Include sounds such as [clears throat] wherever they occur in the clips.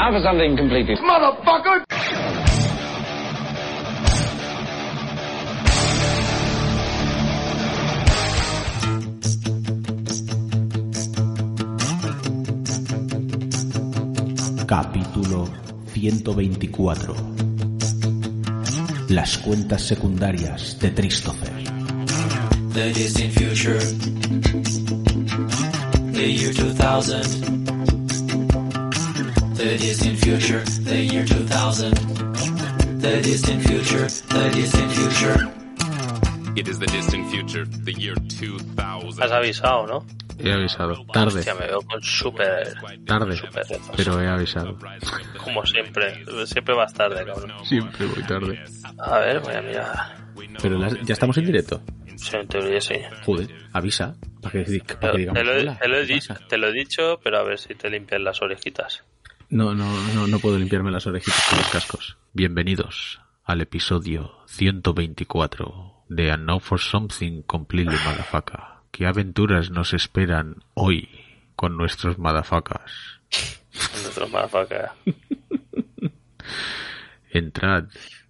Now for something completely... Motherfucker! Capítulo 124 Las cuentas secundarias de Christopher The distant future. The year 2000. The distant future. The year 2000. The distant future. The distant future. It is the distant future, the year 2000. Has avisado, ¿no? He avisado. Tarde, Hostia, me veo con súper... tarde, pero he avisado. Como siempre. Siempre vas tarde, cabrón. Siempre voy tarde. A ver, voy a mirar. Pero ya estamos en directo. Sí, en teoría sí. Joder, avisa. Para que, para digamos. te, lo, he- "Hola, te lo he ¿qué dicho, pasa?". te lo he dicho, pero a ver si te limpias las orejitas. No, no, no, no puedo limpiarme las orejitas con los cascos. Bienvenidos al episodio 124 de A Now for Something Completely Motherfucker. ¿Qué aventuras nos esperan hoy con nuestros motherfuckers? Nuestros motherfuckers. Entrad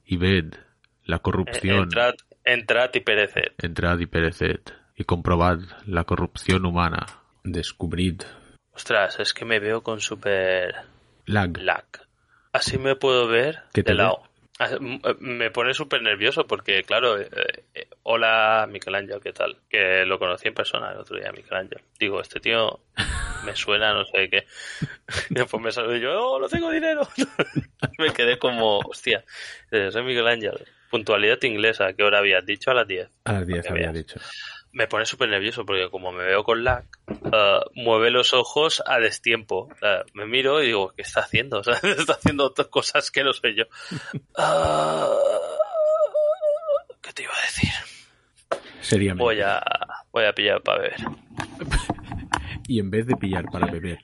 y ved la Eh, corrupción. Entrad, entrad y pereced. Entrad y pereced y comprobad la corrupción humana. Descubrid Ostras, es que me veo con súper lag. lag. Así me puedo ver ¿Qué te de lado. Ah, eh, Me pone súper nervioso porque, claro, eh, eh, hola Michelangelo, ¿qué tal? Que lo conocí en persona el otro día, Michelangelo. Digo, este tío [laughs] me suena, no sé qué. [laughs] Y después me saludé y yo, ¡oh, no tengo dinero! [laughs] me quedé como, hostia, soy Michelangelo. Puntualidad inglesa, ¿qué hora habías dicho? A las 10. A las 10 Para que había dicho. Me pone súper nervioso porque como me veo con lag, eh, mueve los ojos a destiempo. Eh, me miro y digo, ¿qué está haciendo? [laughs] O sea, está haciendo otras cosas que no soy yo. Ah, ¿Qué te iba a decir? Seriamente. Voy a, voy a pillar para beber. [laughs] Y en vez de pillar para beber,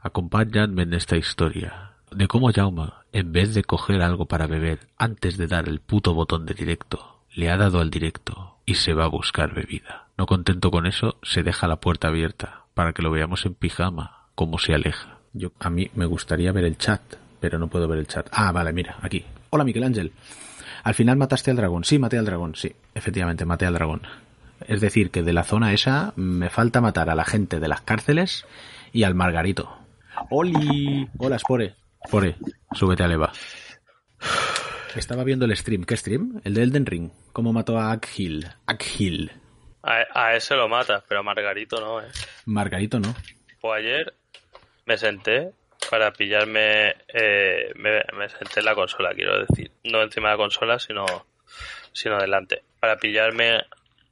acompañadme en esta historia de cómo Jauma, en vez de coger algo para beber antes de dar el puto botón de directo, le ha dado al directo y se va a buscar bebida. No contento con eso, se deja la puerta abierta para que lo veamos en pijama, como se aleja. Yo, a mí me gustaría ver el chat, pero no puedo ver el chat. Ah, vale, mira, aquí. Hola, Miguel Ángel. Al final mataste al dragón. Sí, maté al dragón. Sí, efectivamente, maté al dragón. Es decir, que de la zona esa me falta matar a la gente de las cárceles y al Margarito. ¡Oli! Hola, Spore. Spore, súbete a [sighs] [sighs] Estaba viendo el stream. ¿Qué stream? El de Elden Ring. ¿Cómo mató a Akhil? Akhil. A, a ese lo mata, pero a Margarito no, ¿eh? Margarito no. Pues ayer me senté para pillarme... eh, me, me senté en la consola, quiero decir. No encima de la consola, sino, sino delante. Para pillarme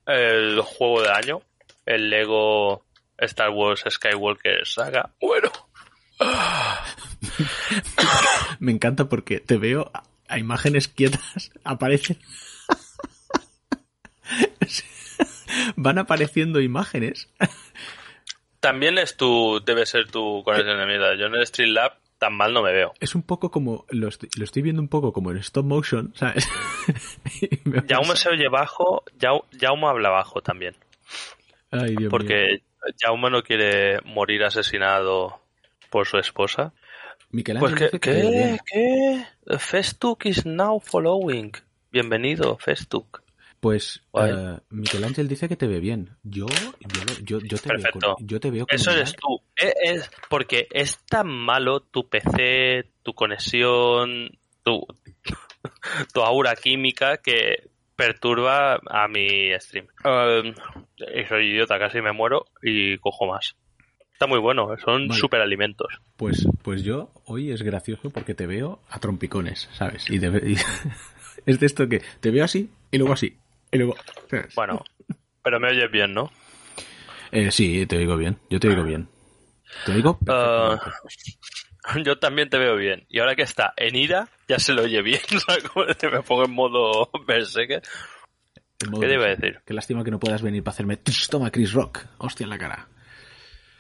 el juego de año, el Lego Star Wars Skywalker Saga. Bueno, Me encanta porque te veo a, imágenes quietas. [laughs] Aparecen. Van apareciendo imágenes. también es tu, debe ser tu conexión de mierda. Yo en el Street Lab tan mal no me veo. Es un poco como. Lo estoy, lo estoy viendo un poco como en stop motion, ¿sabes? [laughs] Me Jaume se oye bajo, Jau- Jaume habla bajo también. Ay, Dios mío. Porque Jaume no quiere morir asesinado por su esposa. Michelangelo Pues que. ¿qué? ¿Qué? Festuk is now following. Bienvenido, Festuk. Pues eh, Michelangelo dice que te ve bien. Yo, yo, yo, yo te Perfecto. veo con, yo te veo con Eso eres tú. Eh, Es, porque es tan malo tu PC, tu conexión, tu, tu aura química que perturba a mi stream. Um, soy idiota, casi me muero y cojo más. Está muy bueno, son Vale. superalimentos. Pues, pues yo hoy es gracioso porque te veo a trompicones, ¿sabes? Y, [laughs] es de esto que te veo así y luego así y luego. ¿sabes? Bueno, pero me oyes bien, ¿no? Eh, sí, te oigo bien. Yo te oigo bien. Te oigo. Ah, [laughs] yo también te veo bien. Y ahora que está en ira, ya se lo oye bien. [laughs] que me pongo en modo berserker. ¿Qué te iba a de- decir? Qué lástima que no puedas venir para hacerme. "Tss, Toma, Chris Rock. Hostia en la cara.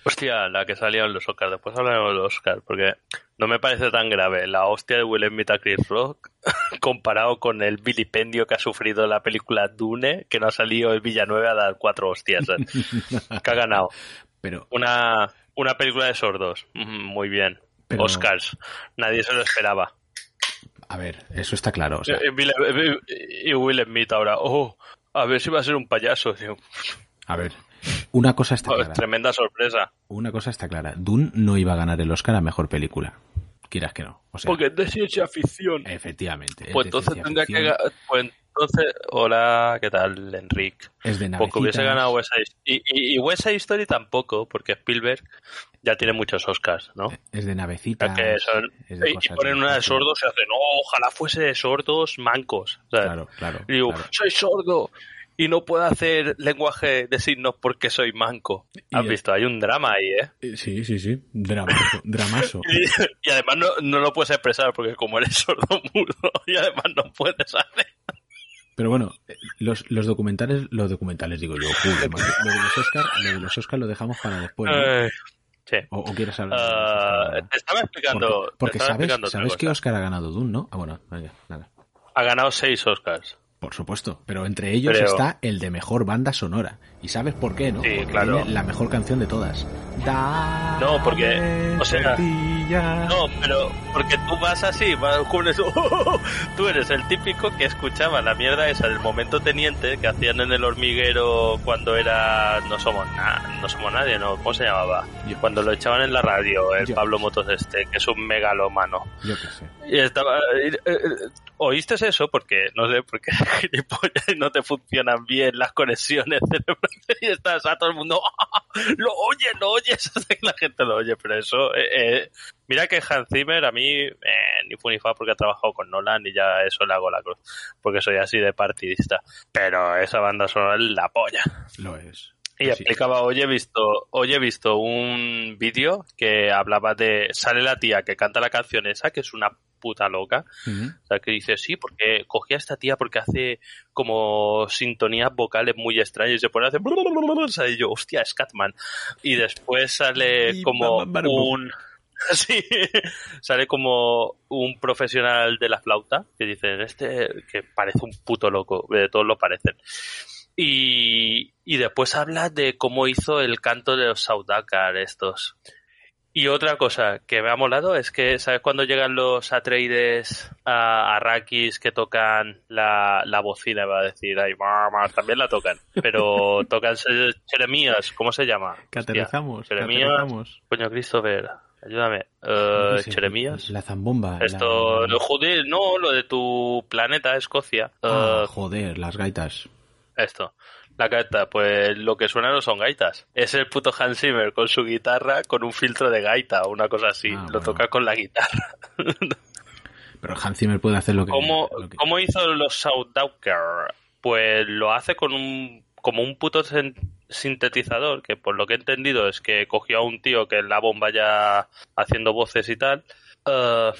Hostia, la que salió en los Oscars. Después hablaremos de los Oscars, porque no me parece tan grave la hostia de Will Smith a Chris Rock [laughs] comparado con el vilipendio que ha sufrido la película Dune, que no ha salido el Villanueva a dar cuatro hostias. ¿eh? [laughs] que ha ganado. Pero, Una, una película de sordos. Mm, Muy bien. Pero- Oscars. Nadie se lo esperaba. A ver, eso está claro. o sea, Y Will, y Will Smith ahora, oh, a ver si va a ser un payaso. tío. a ver, una cosa está clara. tremenda sorpresa. Una cosa está clara. Dune no iba a ganar el Oscar a mejor película. Quieras que no. O sea, Porque es de ciencia ficción. efectivamente. es Pues entonces tendría que ficción, Pues entonces, hola, ¿qué tal, Enrique? Es de Porque hubiese navecitas. ganado West Side y, y, y West Side Story tampoco, porque Spielberg ya tiene muchos Oscars, ¿no? Es de son- es de y, y ponen una de sordos y hacen, oh, ojalá fuese de sordos mancos. ¿sabes? Claro, claro. Y digo, claro. soy sordo y no puedo hacer lenguaje de signos porque soy manco. ¿Has Y- visto? Hay un drama ahí, ¿eh? Eh, Sí, sí, sí. Dramaso. [laughs] dramaso. Y, y además no, no lo puedes expresar porque como eres sordo [laughs] mudo y además no puedes hacer. Pero bueno, eh, los, los documentales, los documentales digo yo, [laughs] macho. lo de los Oscar, lo de los Oscar lo dejamos para después. ¿no? Eh, sí. O, o quieres hablar de ahora? te estaba explicando. Porque, te porque estaba sabes, explicando sabes que. Oscar ha ganado Dune, ¿no? Ah, bueno, vaya, nada. Ha ganado seis Oscars. Por supuesto, pero entre ellos está el de mejor banda sonora. ¿Y sabes por qué, no? Sí, Porque claro. tiene la mejor canción de todas. No, porque, o sea, Dame No, pero porque tú vas así, vas con eso. [laughs] Tú eres el típico que escuchaba la mierda esa del momento teniente que hacían en el hormiguero cuando era no somos nada, no somos nadie, no, ¿cómo se llamaba? Yo. Cuando lo echaban en la radio, el Yo. Pablo Motos este, que es un megalómano. Yo qué sé. Y estaba eh, eh, oíste eso porque no sé, porque [laughs] no te funcionan bien las conexiones [laughs] cerebrales y estás a todo el mundo lo oye, lo oye, eso hace que la gente lo oye, pero eso eh, mira que Hans Zimmer a mí eh, ni fu ni fa porque ha trabajado con Nolan y ya eso le hago la cruz, porque soy así de partidista, pero esa banda sonora es la polla. Lo es. Y Sí. explicaba, hoy he visto, hoy he visto un vídeo que hablaba de, sale la tía que canta la canción esa, que es una puta loca, Ujú. o sea, que dice, sí, porque cogí a esta tía porque hace como sintonías vocales muy extrañas y se pone a hacer... O sea, y yo, hostia, Scatman. Y después sale como un... [laughs] Sí, sale como un profesional de la flauta que dice, este que parece un puto loco, de todos lo parecen. Y, y después habla de cómo hizo el canto de los Saudakar estos. Y otra cosa que me ha molado es que, ¿sabes cuando llegan los Atreides a Arrakis que tocan la, la bocina? Va a decir, ay, mamá, también la tocan, pero [laughs] tocan Jeremías, ¿cómo se llama? Que Jeremías, coño, Christopher, ayúdame. Sé, Jeremías. La zambomba. Esto, la- lo joder, no, lo de tu planeta, Escocia. Ah, Eh, joder, las gaitas. esto. La gaita, pues lo que suena no son gaitas. Es el puto Hans Zimmer con su guitarra con un filtro de gaita o una cosa así. Ah, lo bueno. toca con la guitarra. [laughs] Pero Hans Zimmer puede hacer lo que... ¿Cómo, lo que- cómo hizo los Soundwalker? Pues lo hace con un como un puto sintetizador, que por lo que he entendido es que cogió a un tío que en la bomba ya haciendo voces y tal. eh,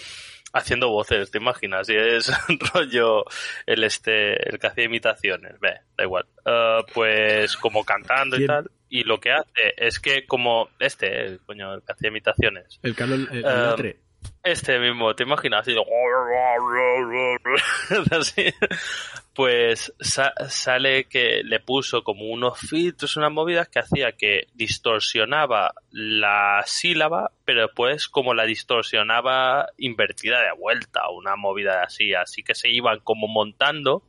haciendo voces, ¿te imaginas? Y es [laughs] rollo el este, el que hacía imitaciones, ve, da igual. Eh, pues como cantando y tal. Y lo que hace es que como este, el coño, el que hacía imitaciones. El Carlos... El, el Eh. Este mismo, ¿te imaginas? Así, de- [laughs] así. Pues sa- sale que le puso como unos filtros, unas movidas que hacía que distorsionaba la sílaba, pero después como la distorsionaba invertida de vuelta, una movida así, así que se iban como montando.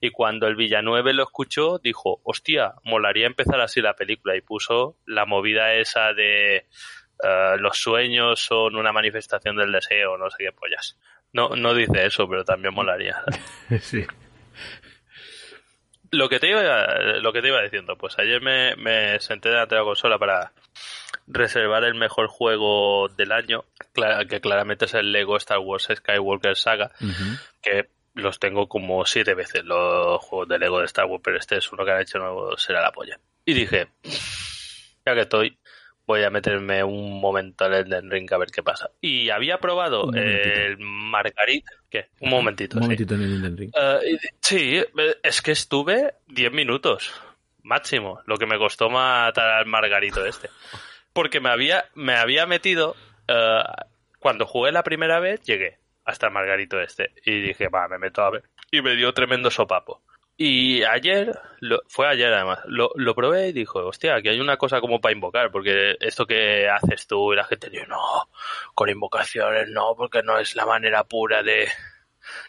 Y cuando el Villanueve lo escuchó, dijo, hostia, molaría empezar así la película. Y puso la movida esa de eh, los sueños son una manifestación del deseo, no sé qué pollas. No, no dice eso, pero también molaría. [laughs] sí. Lo que te iba, lo que te iba diciendo, pues ayer me, me senté delante de la consola para reservar el mejor juego del año, que claramente es el Lego Star Wars Skywalker Saga, que los tengo como siete veces los juegos de Lego de Star Wars, pero este es uno que han hecho nuevo, será la polla. Y dije, ya que estoy, voy a meterme un momento al Elden Ring a ver qué pasa. Y había probado el Margarit, ¿qué? Un momentito, Un sí. momentito en el Elden Ring. Eh, sí, eh, es que estuve 10 minutos máximo, lo que me costó matar al Margarito este. Porque me había, me había metido, eh, cuando jugué la primera vez, llegué hasta el Margarito este. Y dije, va, me meto a ver. Y me dio tremendo sopapo. Y ayer, lo- fue ayer además, lo, lo probé y dijo, hostia, aquí hay una cosa como para invocar, porque esto que haces tú y la gente dice, no, con invocaciones no, porque no es la manera pura de,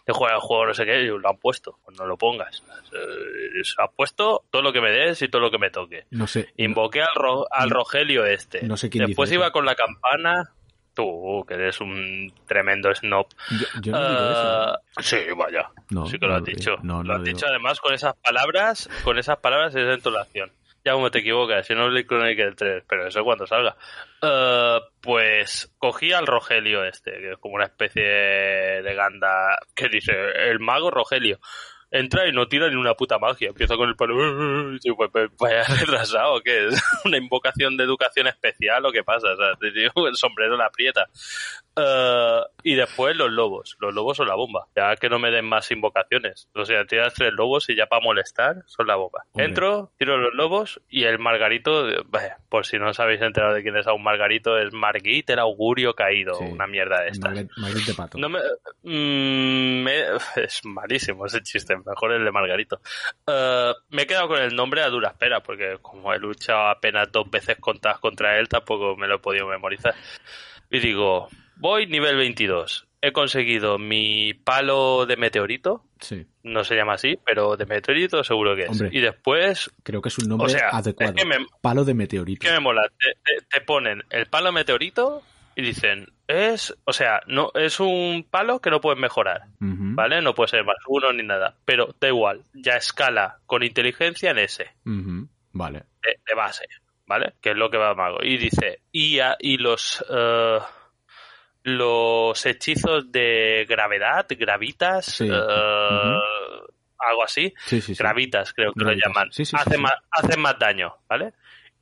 de jugar al juego, no sé qué, y lo han puesto, pues no lo pongas. Eh, Se ha puesto todo lo que me des y todo lo que me toque. No sé. Invoqué al, Ro- al Rogelio este. No sé quién Después dice iba eso. con la campana. Tú, que eres un tremendo snob. Yo, yo no digo eso. Ah, Sí, vaya. No, sí que lo has dicho. No, lo has digo. dicho además con esas palabras, con esas palabras y esa entonación. Ya como te equivocas, si no es Blade Chronicle 3, pero eso cuando salga. Ah, pues cogí al Rogelio este, que es como una especie de ganda que dice, el mago Rogelio. Entra y no tira ni una puta magia. Empieza con el palo. Y yo, pues, pues, vaya [laughs] retrasado, ¿qué es? [laughs] ¿Una invocación de educación especial o qué pasa? O sea, el sombrero la aprieta. Eh, y después los lobos. Los lobos son la bomba. Ya que no me den más invocaciones. O sea, tiras tres lobos y ya para molestar son la bomba. Hombre. Entro, tiro los lobos y el Margarito, eh, vaya, por si no os habéis enterado de quién es aún Margarito, es Margit, el augurio caído. Sí. Una mierda de estas. Margaret de Pato. No me, mm, me- [laughs] es malísimo ese chiste, mejor el de Margarito. Eh, me he quedado con el nombre a duras penas, porque como he luchado apenas dos veces contadas contra él, tampoco me lo he podido memorizar. Y digo, voy nivel 22. He conseguido mi palo de meteorito, Sí, no se llama así, pero de meteorito seguro que es. Hombre. Y después, creo que es un nombre O sea, adecuado. es que me- Palo de meteorito. ¿qué me mola? Te, te- te ponen el palo meteorito y dicen, es, o sea, no es un palo que no puedes mejorar. ¿vale? No puede ser más uno ni nada. Pero da igual, ya escala con inteligencia en ese, Vale. de, de base, ¿vale? Que es lo que va a mago. Y dice, y, a- y los eh, los hechizos de gravedad, gravitas, Sí. eh, algo así, Sí, sí, gravitas creo que Gravitas. lo llaman, hacen. Más, hacen más daño, ¿vale?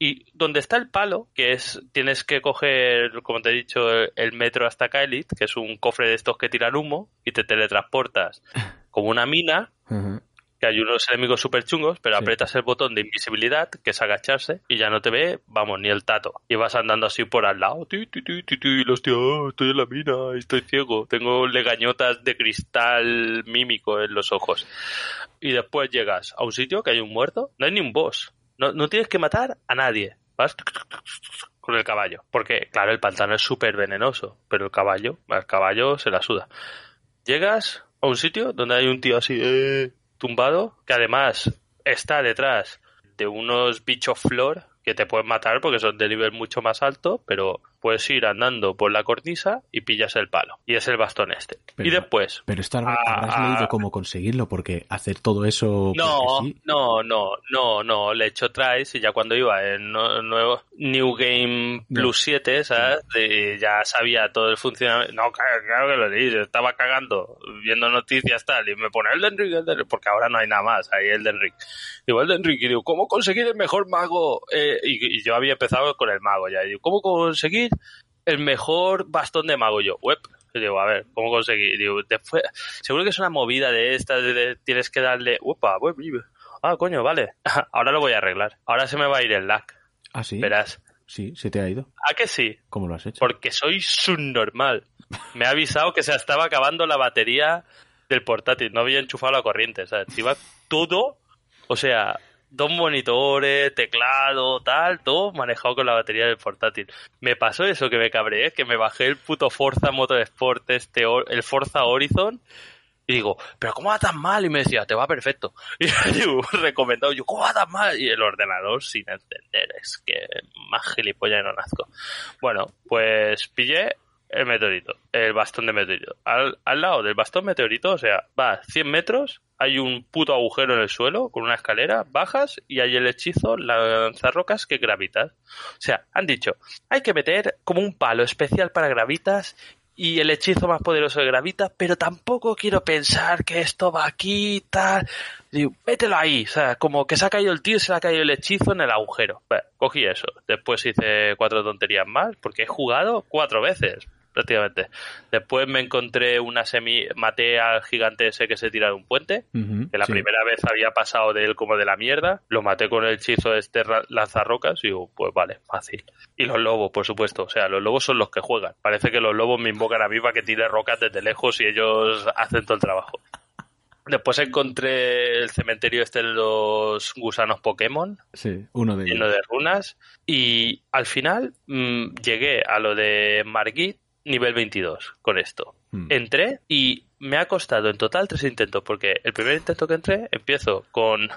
Y donde está el palo, que es, tienes que coger, como te he dicho, el metro hasta Kaelit, que es un cofre de estos que tiran humo, y te teletransportas [laughs] como una mina, que hay unos enemigos súper chungos, pero Sí. aprietas el botón de invisibilidad, que es agacharse, y ya no te ve, vamos, ni el tato. Y vas andando así por al lado, ti, ti, ti, ti, ti, y hostia, ah, estoy en la mina, estoy ciego, tengo legañotas de cristal mímico en los ojos. Y después llegas a un sitio que hay un muerto, no hay ni un boss, no, no tienes que matar a nadie, vas con el caballo, porque claro, el pantano es súper venenoso, pero el caballo, el caballo se la suda. Llegas a un sitio donde hay un tío así eh, tumbado, que además está detrás de unos bichos flor que te pueden matar porque son de nivel mucho más alto, pero puedes ir andando por la cornisa y pillas el palo. Y es el bastón este. Pero- y después... Pero esto habrá- Ah, habrás ah. leído cómo conseguirlo, porque hacer todo eso. No, sí, no, no, no, no, le he hecho tries y ya cuando iba en no- nuevo New Game Plus 7, ¿sabes? De- ya sabía todo el funcionamiento. No, claro, claro que lo leí, yo estaba cagando, viendo noticias tal, y me pone Elden Ring, Elden Ring, porque ahora no hay nada más, hay Elden Ring. Digo, Elden Ring, y digo, ¿cómo conseguir el mejor mago? Eh, y, y yo había empezado con el mago ya, y digo, ¿cómo conseguir el mejor bastón de mago? Yo, web. Digo, a ver, ¿cómo conseguir? Y digo, después, seguro que es una movida de estas, de, de- tienes que darle, upa, web, web. ah, coño, vale, [laughs] ahora lo voy a arreglar. Ahora se me va a ir el lag, Ah, sí. verás. Sí, se te ha ido. ¿A que sí? ¿Cómo lo has hecho? Porque soy subnormal. Me ha avisado que se estaba acabando la batería del portátil. No había enchufado la corriente. O sea, iba todo, o sea, dos monitores, teclado, tal, todo manejado con la batería del portátil. Me pasó eso que me cabreé, que me bajé el puto Forza Motorsport, este, el Forza Horizon. Y digo, ¿pero cómo va tan mal? Y me decía, te va perfecto. [laughs] Y digo, recomendado, yo, ¿cómo va tan mal? Y el ordenador sin entender, es que más gilipollas no nazco. Bueno, pues pillé el meteorito, el bastón de meteorito. Al, al lado del bastón meteorito, o sea, va 100 metros, hay un puto agujero en el suelo con una escalera, bajas y hay el hechizo, lanzarrocas que gravitas. O sea, han dicho, hay que meter como un palo especial para gravitas y el hechizo más poderoso de gravita, pero tampoco quiero pensar que esto va aquí tal. Digo, mételo ahí, o sea, como que se ha caído el tío se le ha caído el hechizo en el agujero. Bueno, cogí eso. Después hice cuatro tonterías más, porque he jugado cuatro veces, prácticamente. Después me encontré una semi, maté al gigante ese que se tira de un puente, que la sí. primera vez había pasado de él como de la mierda, lo maté con el hechizo de este lanzarrocas y digo, pues vale, fácil. Y los lobos, por supuesto, o sea, los lobos son los que juegan. Parece que los lobos me invocan a mí para que tire rocas desde lejos y ellos hacen todo el trabajo. Después encontré el cementerio este de los gusanos Pokémon, Sí, uno de lleno ellos. de runas. Y al final mm, llegué a lo de Margit nivel 22 con esto. Mm. Entré y me ha costado en total tres intentos, porque el primer intento que entré empiezo con...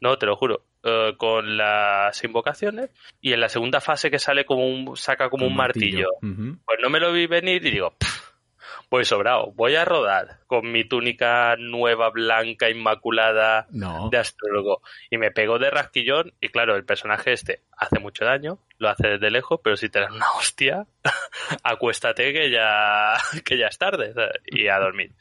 No, te lo juro. eh, con las invocaciones y en la segunda fase que sale como un saca como un martillo. Pues no me lo vi venir y digo, "Pff, voy sobrado, voy a rodar con mi túnica nueva, blanca, inmaculada No. de astrólogo. Y me pegó de rasquillón y claro, el personaje este hace mucho daño, lo hace desde lejos, pero si te dan una hostia, [laughs] acuéstate que ya, [laughs] que ya es tarde ¿sabes? y a dormir.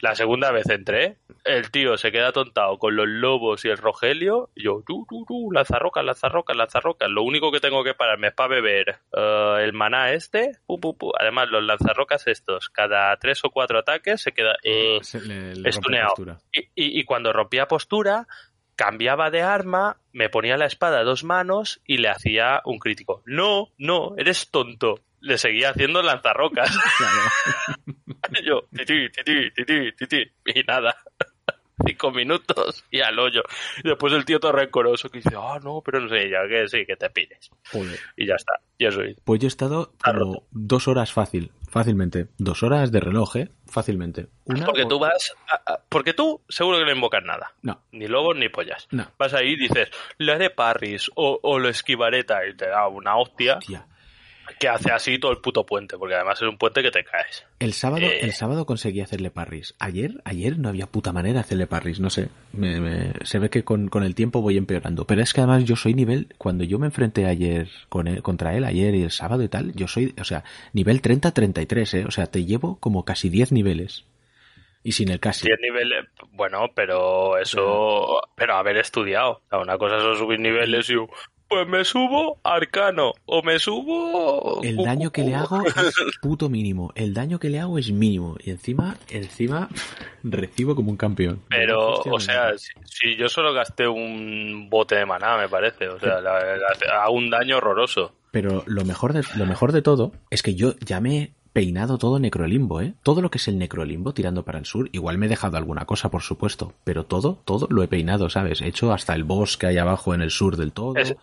La segunda vez entré, el tío se queda tontado con los lobos y el rogelio, y yo, tú, tú, tú, lanzarrocas, lanzarrocas, lanzarrocas. Lo único que tengo que pararme es para beber eh, el maná este, pu, pu, pu. además los lanzarrocas estos, cada tres o cuatro ataques se queda... eh, Se- le- le rompe estuneado. postura. y, y- y cuando rompía postura, cambiaba de arma, me ponía la espada a dos manos y le hacía un crítico. No, no, eres tonto. Le seguía haciendo lanzarrocas. [laughs] Y [laughs] yo, titi, titi, titi, titi, y nada. [laughs] Cinco minutos y al hoyo. Y después el tío todo rencoroso que dice, ah, no, pero no sé, ya que sí, que te. Joder. Y ya está, ya soy. Pues yo he estado como dos horas fácil, fácilmente. Dos horas de reloj, ¿eh? Fácilmente. Una Porque o- tú vas, a- a- porque tú seguro que no invocas nada. No, Ni lobos ni pollas. no. Vas ahí y dices, le haré parris o, o lo esquivaré tal", y te da una hostia Tía. Que hace así todo el puto puente, porque además es un puente que te caes. El sábado, Eh. el sábado conseguí hacerle parries. Ayer, ayer no había puta manera de hacerle parries, no sé. Me- me- se ve que con, con el tiempo voy empeorando. Pero es que además yo soy nivel, cuando yo me enfrenté ayer con él- contra él, ayer y el sábado y tal, yo soy, o sea, nivel 30-33, eh. O sea, te llevo como casi 10 niveles. Y sin el casi. 10 niveles, bueno, pero eso, pero haber estudiado. O sea, una cosa son subir niveles y pues me subo arcano o me subo... El daño que le hago [laughs] es puto mínimo. El daño que le hago es mínimo. Y encima, encima, recibo como un campeón. Pero, o sea, si, si yo solo gasté un bote de maná, me parece. O sea, la- la- hago un daño horroroso. Pero lo mejor de, lo mejor de todo es que yo ya me he peinado todo necrolimbo, ¿eh? Todo lo que es el necrolimbo tirando para el sur. Igual me he dejado alguna cosa, por supuesto. Pero todo, todo lo he peinado, ¿sabes? He hecho hasta el boss que hay abajo en el sur del todo. Es,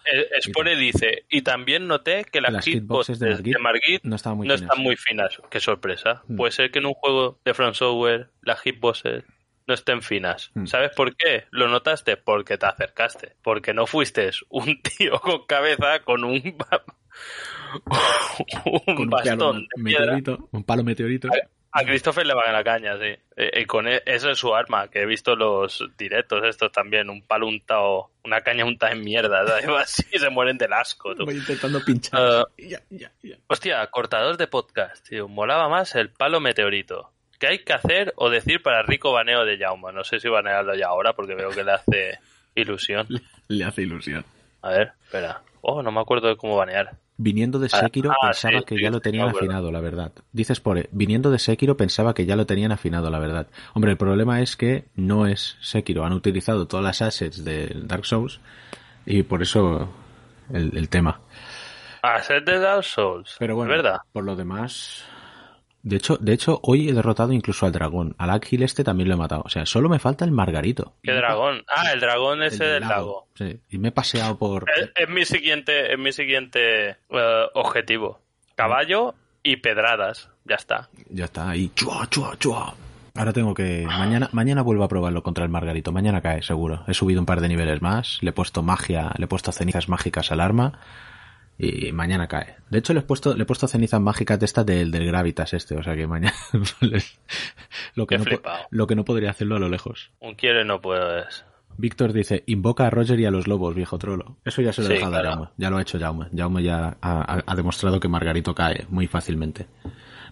dice, y también noté que las, Las hitboxes de de Margit, no estaban muy no finas. están muy finas. Qué sorpresa. Mm. Puede ser que en un juego de From Software las hitboxes no estén finas. Mm. ¿Sabes por qué? Lo notaste porque te acercaste. Porque no fuiste un [laughs] tío con cabeza con un, [laughs] un Con un bastón piedra. un palo meteorito. A Christopher le van a la caña, sí. Eh, y con e- eso es su arma, que he visto los directos estos también, un palo untado, una caña untada en mierda, [laughs] así se mueren del asco. tú. Voy intentando pinchar. Ah. Ya, ya, ya. Hostia, cortador de podcast, tío. Molaba más el palo meteorito. ¿Qué hay que hacer o decir para rico baneo de Jauma? No sé si banearlo ya ahora porque veo que le hace ilusión. [laughs] Le hace ilusión. A ver, espera. Oh, no me acuerdo de cómo banear. Viniendo de Ah, Sekiro ah, pensaba sí, que sí, ya lo tenían afinado, la verdad. Dices por eh, viniendo de Sekiro pensaba que ya lo tenían afinado, la verdad. Hombre, el problema es que no es Sekiro. Han utilizado todas las assets de Dark Souls y por eso el, el tema. A ser de Dark Souls. Pero bueno, ¿Es verdad? por lo demás... De hecho, de hecho, hoy he derrotado incluso al dragón. Al Ágil este también lo he matado. O sea, solo me falta el Margarito. ¿Qué dragón? Ah, el dragón ese el del lago. Sí, y me he paseado por... Es, es mi siguiente, es mi siguiente eh, objetivo. Caballo y pedradas. Ya está. Ya está ahí. Chua, chua, chua. Ahora tengo que. Mañana, mañana vuelvo a probarlo contra el Margarito. Mañana cae, seguro. He subido un par de niveles más. Le he puesto magia, le he puesto cenizas mágicas al arma. Y mañana cae. De hecho, le he puesto, le he puesto cenizas mágicas de estas del, del Gravitas este. O sea que mañana. [laughs] lo, que no, lo que no podría hacerlo a lo lejos. Un quiere no puedes. Víctor dice, invoca a Roger y a los lobos, viejo trolo. Eso ya se lo he Sí, dejado a. Jaume. Ya lo ha hecho Jaume. Jaume ya ha, ha- ha demostrado que Margarito cae muy fácilmente.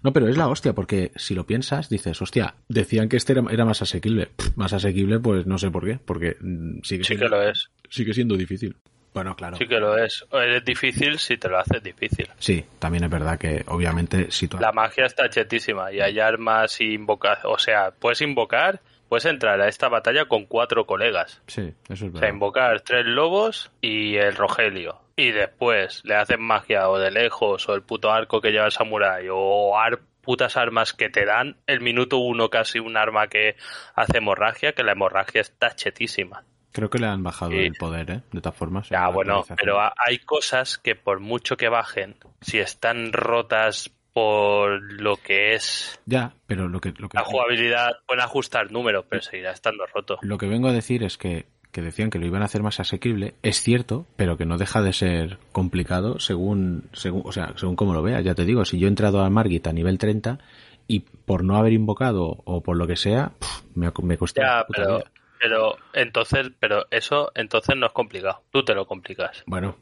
No, pero es la hostia, porque si lo piensas, dices, hostia, decían que este era, era más asequible. Pff, más asequible, pues no sé por qué, porque mm, sigue, Sí que siendo, lo es. sigue siendo difícil. Bueno, claro. Sí que lo es. Es difícil si te lo haces difícil. Sí, también es verdad que obviamente si tú... La magia está chetísima y hay armas y invocar. O sea, puedes invocar, puedes entrar a esta batalla con cuatro colegas. Sí, eso es O sea, verdad. invocar tres lobos y el Rogelio. Y después le hacen magia o de lejos o el puto arco que lleva el samurái o, ar- putas armas que te dan el minuto uno casi un arma que hace hemorragia, que la hemorragia está chetísima. Creo que le han bajado Sí. el poder, ¿eh? De todas formas. Ya, bueno, pero ha- hay cosas que por mucho que bajen, si están rotas por lo que es Ya, pero lo que, lo que, la jugabilidad, pueden ajustar números, pero seguirá estando roto. lo que vengo a decir es que, que decían que lo iban a hacer más asequible. Es cierto, pero que no deja de ser complicado según, según, o sea, según como lo veas. Ya te digo, si yo he entrado a Margit a nivel 30 y por no haber invocado o por lo que sea, me, me cuesta Ya, pero, vida. Pero entonces, pero eso entonces no es complicado. Tú te lo complicas. Bueno,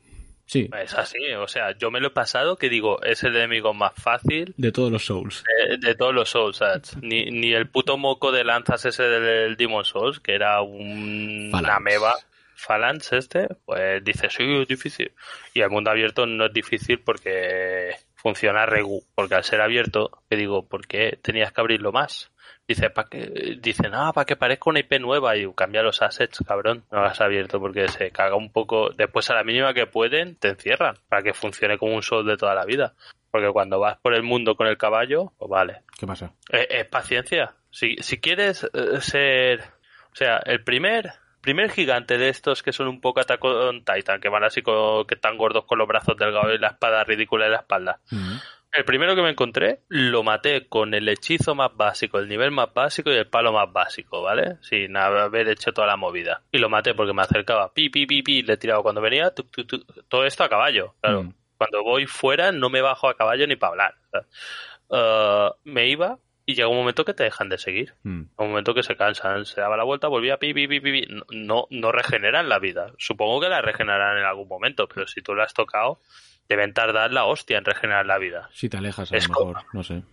sí, Es así, o sea, yo me lo he pasado que digo, es el enemigo más fácil de todos los Souls. de, de todos los Souls. Ni, ni el puto moco de lanzas ese del Demon Souls, que era un, una meba. Phalanx este, pues dice, sí, es difícil. Y el mundo abierto no es difícil porque funciona regu. Porque al ser abierto, te digo, ¿por qué tenías que abrirlo más? Dice, para que, dicen, ah, para que parezca una IP nueva y cambia los assets, cabrón. No lo has abierto porque se caga un poco. Después, a la mínima que pueden, te encierran para que funcione como un Soul de toda la vida. Porque cuando vas por el mundo con el caballo, pues vale. ¿Qué pasa? Es, es paciencia. Si, si quieres eh, ser. O sea, el primer. Primer gigante de estos que son un poco Attack on Titan, que van así con, que están gordos con los brazos delgados y la espada ridícula en la espalda. El primero que me encontré lo maté con el hechizo más básico, el nivel más básico y el palo más básico, ¿vale? Sin haber hecho toda la movida. Y lo maté porque me acercaba, pi, pi, pi, pi, le tiraba cuando venía, tuc, tuc, todo esto a caballo, claro. Mm. Cuando voy fuera no me bajo a caballo ni para hablar. Eh, me iba y llega un momento que te dejan de seguir. Mm. Un momento que se cansan, se daba la vuelta, volvía pi, pi, pi, pi, pi. No, no, regeneran la vida. Supongo que la regenerarán en algún momento, pero si tú la has tocado, deben tardar la hostia en regenerar la vida. Si te alejas, a Es lo mejor, no sé.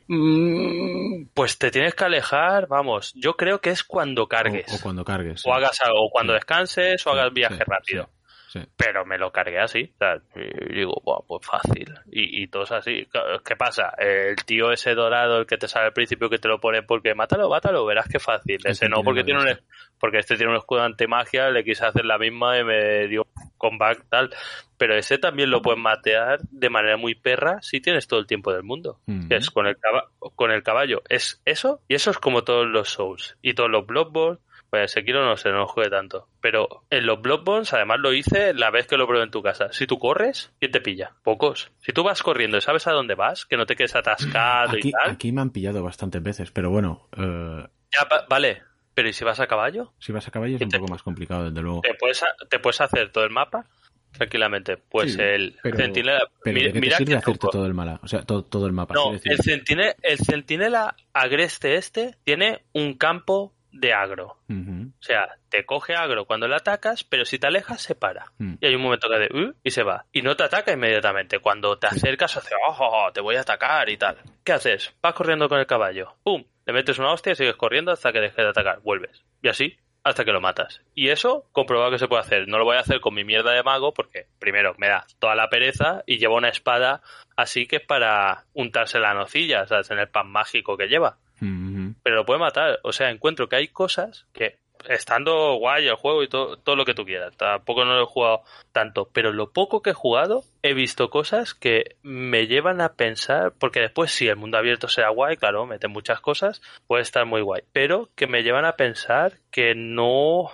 Pues te tienes que alejar, vamos, yo creo que es cuando cargues. o cuando cargues. O hagas algo, o cuando Sí. descanses, o Sí, hagas viaje sí, rápido. Sí. Pero me lo cargué así. o sea, y digo, Buah, pues fácil. Y, y todo es así. ¿Qué pasa? El tío ese dorado, el que te sale al principio, que te lo pone porque mátalo, mátalo, verás qué fácil. El Ese no, porque tiene un, este. porque este tiene un escudo antimagia, le quise hacer la misma y me dio comeback tal. Pero ese también lo puedes matear de manera muy perra si tienes todo el tiempo del mundo. Mm. Que es con el, caba- con el caballo. Es eso, y eso es como todos los Souls. Y todos los Bloodborne. Pues Sekiro no sé, no jugué tanto. Pero en los Bloodborne, además lo hice la vez que lo probé en tu casa. Si tú corres, ¿quién te pilla? Pocos. Si tú vas corriendo y sabes a dónde vas, que no te quedes atascado Aquí, y tal. aquí me han pillado bastantes veces, pero bueno, eh, Ya, va- vale. Pero ¿y si vas a caballo? si vas a caballo es ¿Y un te- poco más complicado, desde luego. Te puedes, ha- te puedes hacer todo el mapa tranquilamente. Pues Sí, el pero- centinela. Pero mi- ¿de qué te mira sirve hacerte todo el mala? O sea, todo, todo el mapa. No, el centinela, el centinela agreste este tiene un campo de agro. O sea, te coge agro cuando le atacas, pero si te alejas se para. Mm. Y hay un momento que de "Uh", y se va. Y no te ataca inmediatamente. Cuando te acercas hace, oh, oh, oh, te voy a atacar y tal. ¿Qué haces? Vas corriendo con el caballo. ¡Pum! Le metes una hostia y sigues corriendo hasta que deje de atacar. Vuelves. Y así hasta que lo matas. Y eso, comprobado que se puede hacer. No lo voy a hacer con mi mierda de mago porque, primero, me da toda la pereza y llevo una espada así que es para untarse la nocilla, ¿sabes? En el pan mágico que lleva. Pero lo puede matar. O sea, encuentro que hay cosas que, estando guay el juego y todo, todo lo que tú quieras, tampoco no lo he jugado tanto, pero lo poco que he jugado, he visto cosas que me llevan a pensar, porque después si el mundo abierto sea guay, claro, mete muchas cosas, puede estar muy guay, pero que me llevan a pensar que no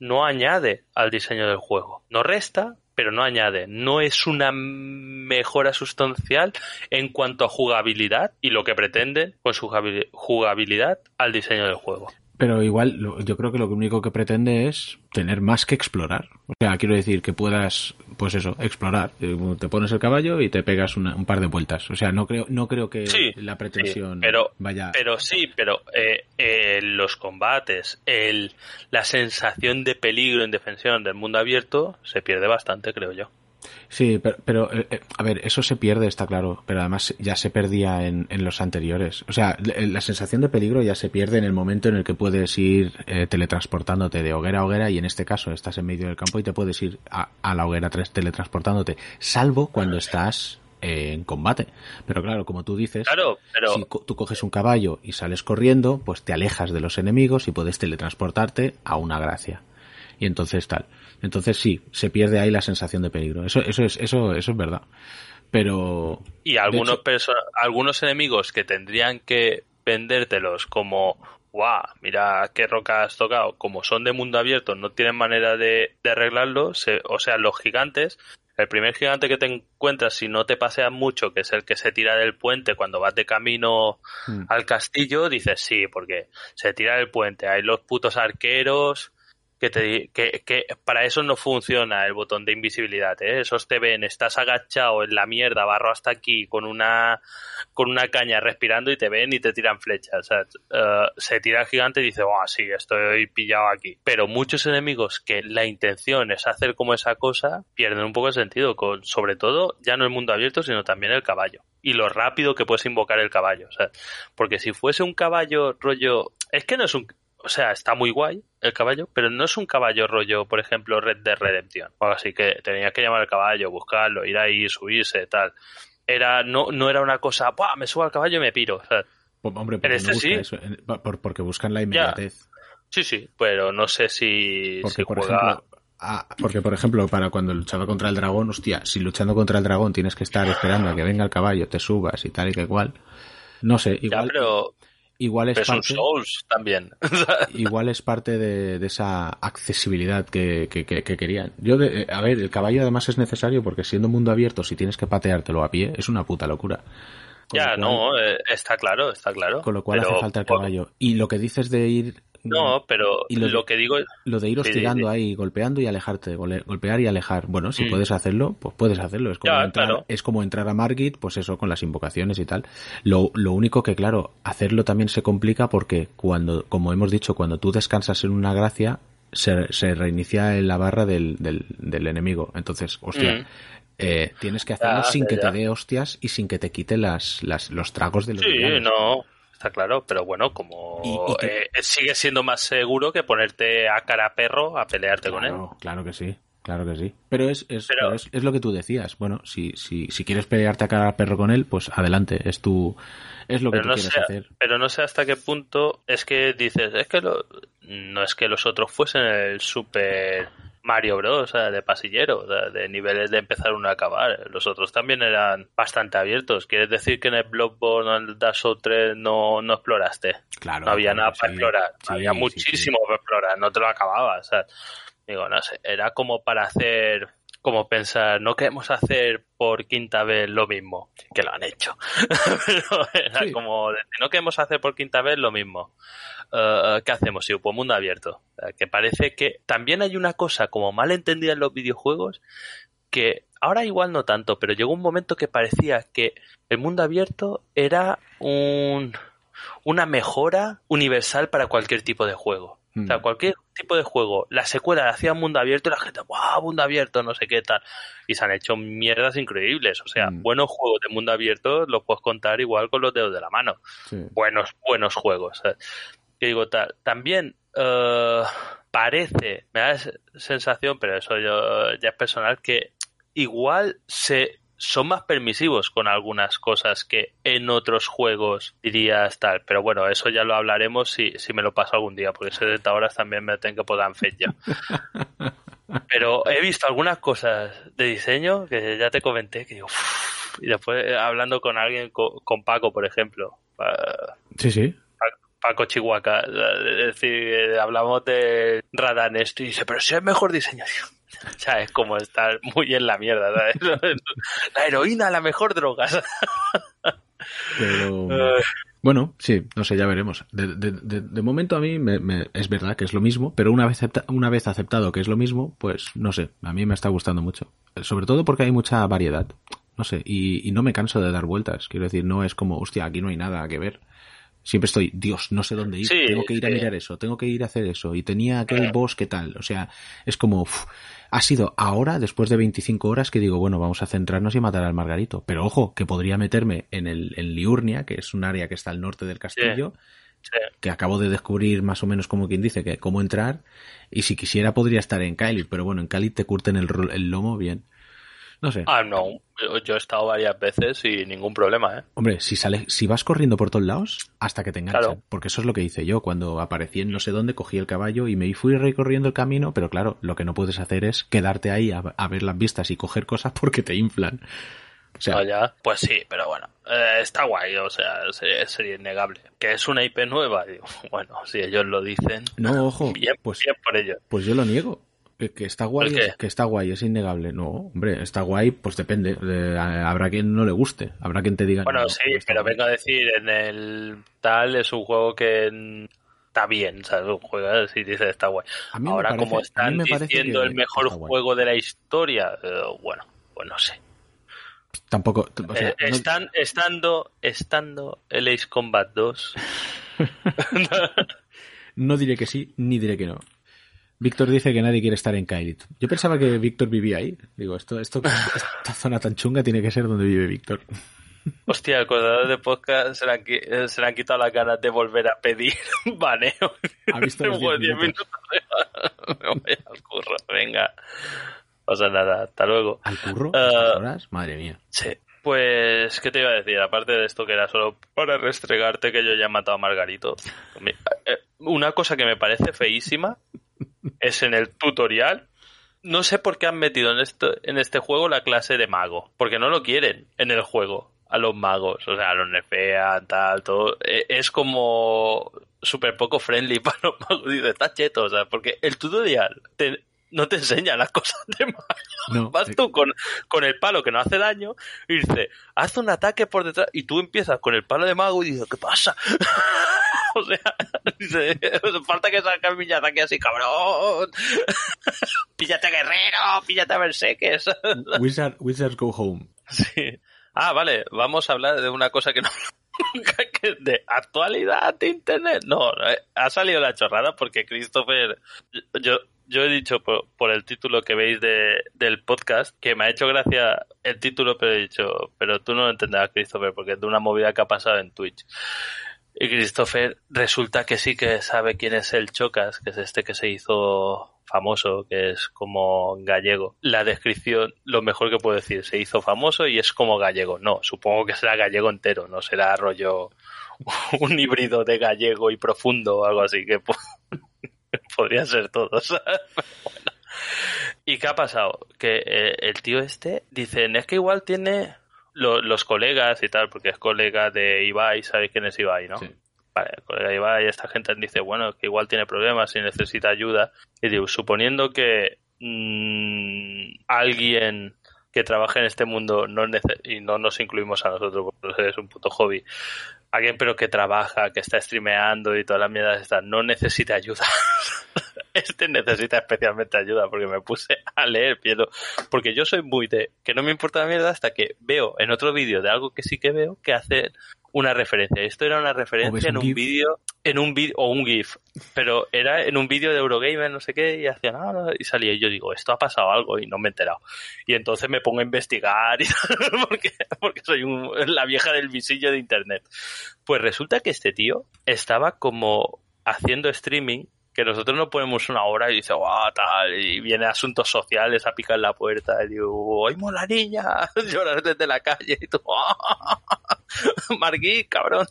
no añade al diseño del juego. No resta, pero no añade. No es una mejora sustancial en cuanto a jugabilidad y lo que pretenden con su jugabil- jugabilidad al diseño del juego. Pero igual, yo creo que lo único que pretende es tener más que explorar. O sea, quiero decir que puedas, pues eso, explorar. Eh, Te pones el caballo y te pegas una- un par de vueltas. O sea, no creo, no creo que Sí, la pretensión sí, pero- vaya. Pero sí, pero eh, eh, los combates, el, la sensación de peligro en defensión del mundo abierto se pierde bastante, creo yo. Sí, pero, pero, eh, eh, a ver, eso se pierde, está claro, pero además ya se perdía en, en los anteriores. O sea, la, la sensación de peligro ya se pierde en el momento en el que puedes ir eh, teletransportándote de hoguera a hoguera y en este caso estás en medio del campo y te puedes ir a, a la hoguera tres teletransportándote, salvo cuando estás eh, en combate. Pero claro, como tú dices, Claro, pero si co- tú coges un caballo y sales corriendo, pues te alejas de los enemigos y puedes teletransportarte a una gracia. Y entonces tal. Entonces sí, se pierde ahí la sensación de peligro. Eso, eso es, eso, eso es verdad. Pero. Y algunos, hecho- algunos enemigos que tendrían que vendértelos como, guau, mira qué roca has tocado, como son de mundo abierto, no tienen manera de, de arreglarlo, se- o sea, los gigantes, el primer gigante que te encuentras si no te paseas mucho, que es el que se tira del puente cuando vas de camino Mm. al castillo, dices sí, porque se tira del puente, hay los putos arqueros que te que, que para eso no funciona el botón de invisibilidad, ¿eh? esos te ven, estás agachado en la mierda, barro hasta aquí con una con una caña respirando y te ven y te tiran flechas, o sea, eh, se tira el gigante y dice, "Buah, sí, estoy pillado aquí." Pero muchos enemigos que la intención es hacer como esa cosa pierden un poco el sentido con sobre todo ya no el mundo abierto, sino también el caballo y lo rápido que puedes invocar el caballo, o sea, porque si fuese un caballo rollo, es que no es un o sea, está muy guay el caballo, pero no es un caballo rollo, por ejemplo, Red Dead Redemption. O así que tenías que llamar al caballo, buscarlo, ir ahí, subirse, tal. Era, no, no era una cosa, ¡buah! Me subo al caballo y me piro. O sea, Hombre, porque, este no busca sí. eso, porque buscan la inmediatez. sí, sí, pero no sé si, Porque, si por juega. ejemplo, ah, porque, por ejemplo, para cuando luchaba contra el dragón, hostia, si luchando contra el dragón tienes que estar esperando a que venga el caballo, te subas y tal y que cual. No sé, ya, igual, pero, igual es parte, Souls también. [laughs] igual es parte de, de esa accesibilidad que, que- que- que querían. Yo, de- eh, a ver, el caballo además es necesario porque siendo mundo abierto, si tienes que pateártelo a pie, es una puta locura. Con ya, cual- no, eh, está claro, está claro. Con lo cual Pero- hace falta el caballo. Y lo que dices de ir. No, pero Y lo que digo Lo de ir Sí, sí, hostigando sí. ahí, golpeando y alejarte, golpear y alejar. Bueno, si Mm. puedes hacerlo, pues puedes hacerlo. Es como, Ya, entrar, claro. es como entrar a Margit, pues eso, con las invocaciones y tal. Lo, lo único que, claro, hacerlo también se complica porque cuando, como hemos dicho, cuando tú descansas en una gracia, se, se reinicia en la barra del, del, del enemigo. Entonces, hostia, Mm. eh, tienes que hacerlo Ya, sin ya, que te dé hostias y sin que te quite las, las, los tragos de los Sí, villanos. no, está claro, pero bueno, como Y- y que- eh, sigue siendo más seguro que ponerte a cara a perro a pelearte con él. Claro, que sí. Claro que sí. Pero es, es, Pero- es, es lo que tú decías. Bueno, si, si, si quieres pelearte a cara al perro con él, pues adelante. Es tu, es lo que tú no, quieres hacer. pero no sé hasta qué punto es que dices, es que lo- no es que los otros fuesen el super Mario Bros, o sea, de pasillero, de niveles de empezar uno a acabar. Los otros también eran bastante abiertos. ¿Quieres decir que en el Bloodborne o en el Dark Souls 3 no, no exploraste? Claro. no había claro nada para explorar. Sí, había sí, muchísimo para explorar, no te lo acababas. O sea, digo, no sé, era como para hacer, como pensar, no queremos hacer por quinta vez lo mismo, que lo han hecho. [laughs] Pero era Sí. como, no queremos hacer por quinta vez lo mismo. Eh, ¿Qué hacemos? Sí, pues mundo abierto. Que parece que también hay una cosa como mal entendida en los videojuegos que ahora igual no tanto, pero llegó un momento que parecía que el mundo abierto era un una mejora universal para cualquier tipo de juego. O sea, Mm. cualquier tipo de juego, la secuela la hacía mundo abierto y la gente, ¡wow! Mundo abierto, no sé qué tal. Y se han hecho mierdas increíbles. O sea, Mm. buenos juegos de mundo abierto los puedes contar igual con los dedos de la mano. Sí. Buenos, buenos juegos. Que digo, tal. También eh, parece, me da sensación, pero eso yo, ya es personal, que igual se son más permisivos con algunas cosas que en otros juegos dirías tal. Pero bueno, eso ya lo hablaremos si, si me lo paso algún día, porque 70 horas también me tengo que poner en fecha. [laughs] Pero he visto algunas cosas de diseño que ya te comenté que digo, "Uf", y después eh, hablando con alguien, con, con Paco, por ejemplo, Sí, sí. Paco Chihuahua, es decir, eh, hablamos de Radanesto y dice, pero si es mejor diseño. [laughs] O sea, es como estar muy en la mierda, ¿sabes? [laughs] La heroína, la mejor droga. [laughs] Pero. Eh. Bueno, sí, no sé, ya veremos. De, de, de, de momento a mí me, me- es verdad que es lo mismo, pero una vez, acepta- una vez aceptado que es lo mismo, pues no sé, a mí me está gustando mucho. Sobre todo porque hay mucha variedad, no sé, y, y no me canso de dar vueltas. Quiero decir, no es como, hostia, aquí no hay nada que ver. Siempre estoy, Dios, no sé dónde ir, Sí, tengo que ir a mirar eso, tengo que ir a hacer eso, y tenía aquel boss, ¿qué tal? O sea, es como, uf, ha sido ahora, después de 25 horas, que digo, bueno, vamos a centrarnos y matar al Margarito. Pero ojo, que podría meterme en, el, en Liurnia, que es un área que está al norte del castillo, Sí. que acabo de descubrir más o menos como quien dice, que cómo entrar, y si quisiera podría estar en Kylie, pero bueno, en Kylie te curten el, el lomo bien. No sé. Ah, no, yo, he estado varias veces y ningún problema, ¿eh? Hombre, si sale, si vas corriendo por todos lados, hasta que te enganchan. Claro. Porque eso es lo que hice yo. Cuando aparecí en no sé dónde, cogí el caballo y me fui recorriendo el camino, pero claro, lo que no puedes hacer es quedarte ahí a, a ver las vistas y coger cosas [laughs] porque te inflan. O sea, pues sí, pero bueno, eh, está guay, o sea, sería, sería innegable. Que es una IP nueva, digo, [laughs] bueno, si ellos lo dicen, no, ojo, bien, pues, bien por ellos. pues yo lo niego. Que, que está guay, es- que está guay, es innegable. No, hombre, está guay, pues depende. Eh, habrá quien no le guste, habrá quien te diga. Bueno, no, sí, no pero vengo a decir, en el tal es un juego que está bien, ¿sabes? Un juego si dices está guay. Ahora, parece- como están diciendo el mejor juego de la historia, eh, bueno, pues no sé. Tampoco. o sea, Eh, no- están, estando, estando el Ace Combat 2, [laughs] [laughs] No diré que sí, ni diré que no. Víctor dice que nadie quiere estar en Kailit. Yo pensaba que Víctor vivía ahí. Digo, esto, esto, [laughs] esta zona tan chunga tiene que ser donde vive Víctor. [laughs] hostia, coordinador de podcast se le, han, eh, se le han quitado las ganas de volver a pedir [laughs] baneo. Ha visto los Después 10 de 10 minutos. Me voy al curro, venga. Pasa nada, hasta luego. ¿Al curro? Ah. ¿Estas horas? Madre mía. Sí. Pues, ¿qué te iba a decir? Aparte de esto que era solo para restregarte que yo ya he matado a Margarito. Eh, Una cosa que me parece feísima es en el tutorial. No sé por qué han metido en, esto, en este juego la clase de mago. Porque no lo quieren en el juego. A los magos. O sea, a los nerfean, tal, todo. Eh, Es como súper poco friendly [laughs] para los magos. Dice, está cheto. O sea, porque el tutorial te- no te enseña las cosas de mago. [laughs] No, Vas tú con, con el palo que no hace daño y dice, haz un ataque por detrás y tú empiezas con el palo de mago y dices, ¿qué pasa? [laughs] o sea, [laughs] dice, falta que saques mi ataque así, cabrón. píllate guerrero, píllate a berserkers. Wizard, Wizards Go Home. sí. Ah, vale, vamos a hablar de una cosa que no... de actualidad de internet. No, eh, ha salido la chorrada porque Christopher, yo, yo he dicho por, el título que veis de, del podcast que me ha hecho gracia el título, pero he dicho, pero tú no lo entenderás, Christopher, porque es de una movida que ha pasado en Twitch. Y Christopher resulta que sí que sabe quién es el Chocas, que es este que se hizo famoso, que es como gallego. La descripción, lo mejor que puedo decir, se hizo famoso y es como gallego. No, supongo que será gallego entero, no será rollo [laughs] un híbrido de gallego y profundo o algo así, que po- [laughs] podría ser todo, ¿sabes? Pero [laughs] bueno. ¿Y qué ha pasado? Que eh, el tío este, dicen, es que igual tiene lo- los colegas y tal, porque es colega de Ibai, ¿sabéis quién es Ibai, no? Sí. Vale, el colega de Ibai, esta gente dice, bueno, que igual tiene problemas y necesita ayuda. Y digo, suponiendo que mm, alguien que trabaje en este mundo no y no nos incluimos a nosotros porque es un puto hobby alguien pero que trabaja que está streameando y todas las mierdas estas no necesita ayuda. [laughs] Este necesita especialmente ayuda porque me puse a leer pierdo porque yo soy muy de que no me importa la mierda hasta que veo en otro vídeo de algo que sí que veo que hace una referencia. Esto era una referencia en un vídeo en un vídeo o un GIF pero era en un vídeo de Eurogamer no sé qué y hacían ah, no", y salía y yo digo esto ha pasado algo y no me he enterado. Y entonces me pongo a investigar y [laughs] porque, porque soy un- la vieja del visillo de internet. Pues resulta que este tío estaba como haciendo streaming que nosotros no ponemos una hora y dice, guau, tal, y viene asuntos sociales a picar la puerta y digo, ¡ay, la niña! Llorar desde la calle y tú, Margui, cabrón.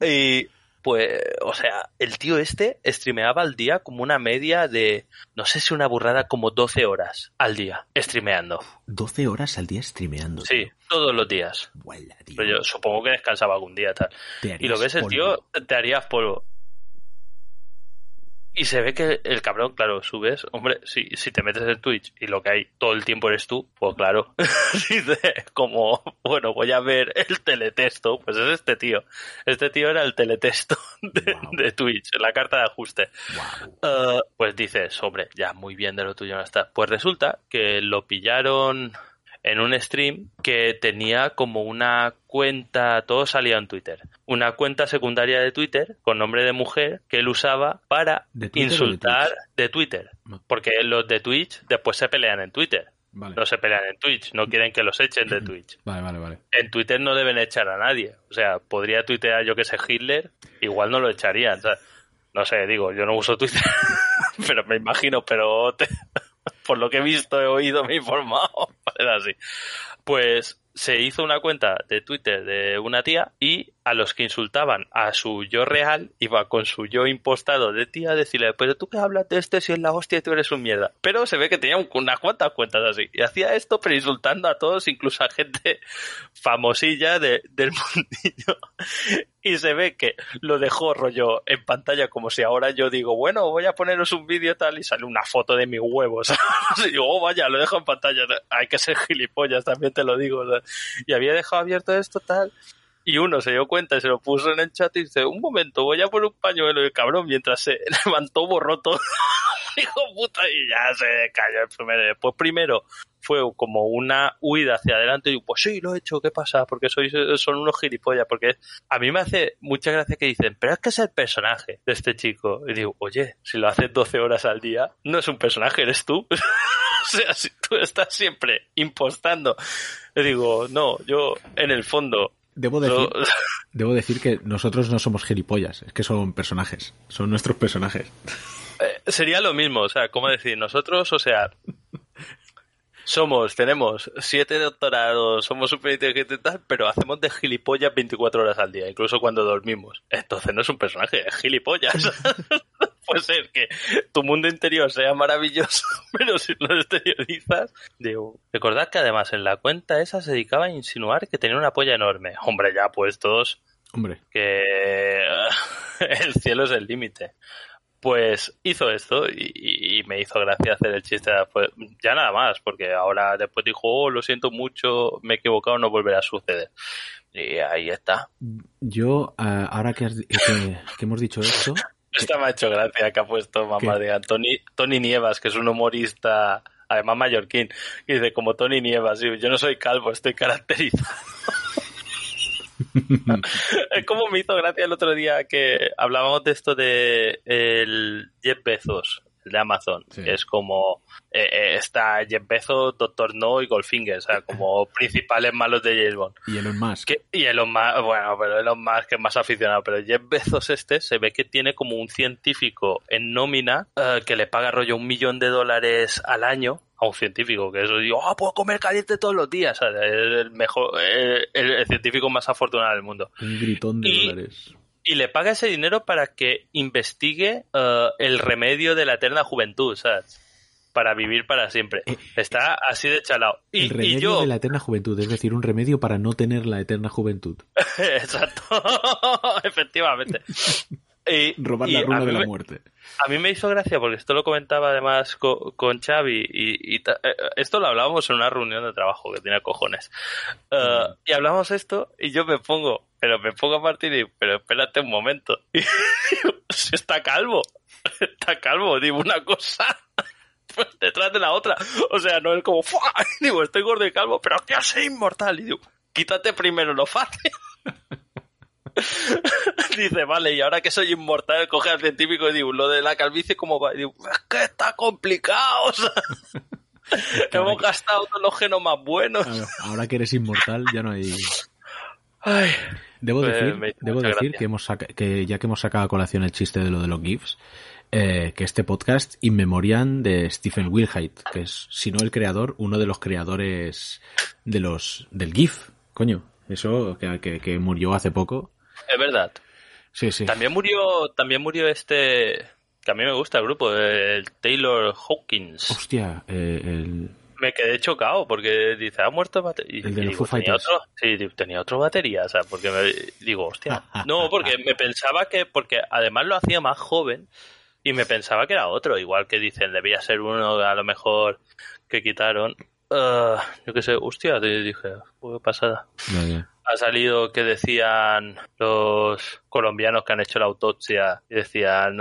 Y pues, o sea, el tío este streameaba al día como una media de, no sé si una burrada, como 12 horas al día streameando. 12 horas al día streameando. Sí, todos los días. Tío. Pero yo supongo que descansaba algún día tal. Y lo ves el tío, te harías polvo. Y se ve que el cabrón, claro, subes, hombre, si, si te metes en Twitch y lo que hay todo el tiempo eres tú, pues claro, [laughs] dice como, bueno, voy a ver el teletexto, pues es este tío. Este tío era el teletexto de, Guau. de Twitch, la carta de ajuste. Uh, pues dices, hombre, ya muy bien de lo tuyo no está. Pues resulta que lo pillaron en un stream que tenía como una cuenta, todo salía en Twitter, una cuenta secundaria de Twitter con nombre de mujer que él usaba para ¿De Twitter o de insultar de Twitter. Porque los de Twitch después se pelean en Twitter. Vale. No se pelean en Twitch, no quieren que los echen de Twitch. [clears throat] Vale, vale, vale. En Twitter no deben echar a nadie. O sea, podría tuitear yo que sé Hitler, igual no lo echarían. o sea, no sé, digo, yo no uso Twitter, [laughs] pero me imagino, pero te- [laughs] por lo que he visto, he oído, me he informado. Era así. Pues se hizo una cuenta de Twitter de una tía y a los que insultaban a su yo real, iba con su yo impostado de tía a decirle, pero tú qué hablas de este si es la hostia y tú eres un mierda. Pero se ve que tenía un- unas cuantas cuentas así. Y hacía esto, pero insultando a todos, incluso a gente [laughs] famosilla de- del [laughs] mundillo. Y se ve que lo dejó rollo en pantalla como si ahora yo digo, bueno, voy a poneros un vídeo tal y sale una foto de mis huevos. [laughs] y digo, oh, vaya, lo dejo en pantalla. Hay que ser gilipollas, también te lo digo. Y había dejado abierto esto tal. Y uno se dio cuenta y se lo puso en el chat y dice, un momento, voy a poner un pañuelo y el cabrón mientras se [laughs] levantó borró todo. [laughs] Hijo puta, y ya se cayó el primero. Pues primero fue como una huida hacia adelante y digo, pues sí, lo he hecho, ¿qué pasa? Porque sois, son unos gilipollas, porque a mí me hace mucha gracia que dicen, pero es que es el personaje de este chico. Y digo, oye, si lo haces 12 horas al día, no es un personaje, eres tú. [laughs] o sea, si tú estás siempre impostando. Le digo, no, yo en el fondo Debo decir, [laughs] debo decir que nosotros no somos gilipollas, es que son personajes, son nuestros personajes. Eh, sería lo mismo, o sea, ¿cómo decir? Nosotros, o sea, somos, tenemos siete doctorados, somos súper inteligentes y tal, pero hacemos de gilipollas 24 horas al día, incluso cuando dormimos. Entonces no es un personaje, es gilipollas. [laughs] Puede ser que tu mundo interior sea maravilloso, [laughs] pero si lo exteriorizas, digo, recordad que además en la cuenta esa se dedicaba a insinuar que tenía una polla enorme. Hombre, ya puestos, Hombre, que [laughs] el cielo es el límite. Pues hizo esto y, me hizo gracia hacer el chiste. Pues, ya nada más, porque ahora después dijo, oh, lo siento mucho, me he equivocado, no volverá a suceder. Y ahí está. yo, ah, ahora que, has que- que hemos dicho esto, Esta me ha hecho gracia que ha puesto mamá ¿Qué? de Antoni, Tony Nievas, que es un humorista, además mallorquín, y dice, como Tony Nievas, yo no soy calvo, estoy caracterizado. [laughs] Es como me hizo gracia el otro día que hablábamos de esto de el Jeff Bezos, de Amazon, Sí. que es como eh, eh, está Jeff Bezos, Doctor No y Goldfinger, o sea, como [laughs] principales malos de James Bond. y Elon Musk, Que- y Elon Musk, bueno, pero Elon Musk es más aficionado, pero Jeff Bezos este se ve que tiene como un científico en nómina eh, que le paga rollo un millón de dólares al año a un científico, que eso digo, ah, puedo comer caliente todos los días, ¿sabes? es el mejor, el, el científico más afortunado del mundo. un gritón de y- dólares. Y le paga ese dinero para que investigue eh, el remedio de la eterna juventud, ¿sabes? Para vivir para siempre. Está así de chalado. Y, el y remedio yo, de la eterna juventud, es decir, un remedio para no tener la eterna juventud. [laughs] Exacto, [laughs] efectivamente. [laughs] Y, Robar la runa de la me- muerte. A mí me hizo gracia porque esto lo comentaba además co- con, Xavi y, y ta- eh, esto lo hablábamos en una reunión de trabajo que tiene cojones. Eh, y hablamos esto y yo me pongo, pero me pongo a partir y pero espérate un momento. [laughs] Si está calvo, está calvo, digo una cosa [laughs] detrás de la otra. O sea, no es como, ¡fua! [laughs] digo, estoy gordo y calvo, pero que soy inmortal. Y digo, quítate primero lo fácil. Dice, vale, y ahora que soy inmortal, coge al científico y digo, lo de la calvicie, ¿cómo va? Y digo, es que está complicado. o sea, hemos gastado todos los genomas buenos. Claro, ahora que eres inmortal, ya no hay. Ay, Debo decir, me debo decir que, hemos que ya que hemos sacado a colación el chiste de lo de los GIFs, eh, que este podcast in memoriam de Stephen Wilhite, que es, si no el creador, uno de los creadores de los del GIF, coño, eso que, que- que murió hace poco. es verdad. Sí, sí. También murió, también murió este, que a mí me gusta el grupo, el Taylor Hawkins. Hostia, eh, el, me quedé chocado porque dice, ha muerto batería. El de los Foo tenía otro, sí, digo, tenía otro batería, o sea, porque me digo, hostia. No, porque me pensaba que, porque además lo hacía más joven y me pensaba que era otro, igual que dicen, debía ser uno a lo mejor que quitaron. Ah, yo qué sé, hostia, dije, qué pasada. Ha salido que decían los colombianos que han hecho la autopsia y decían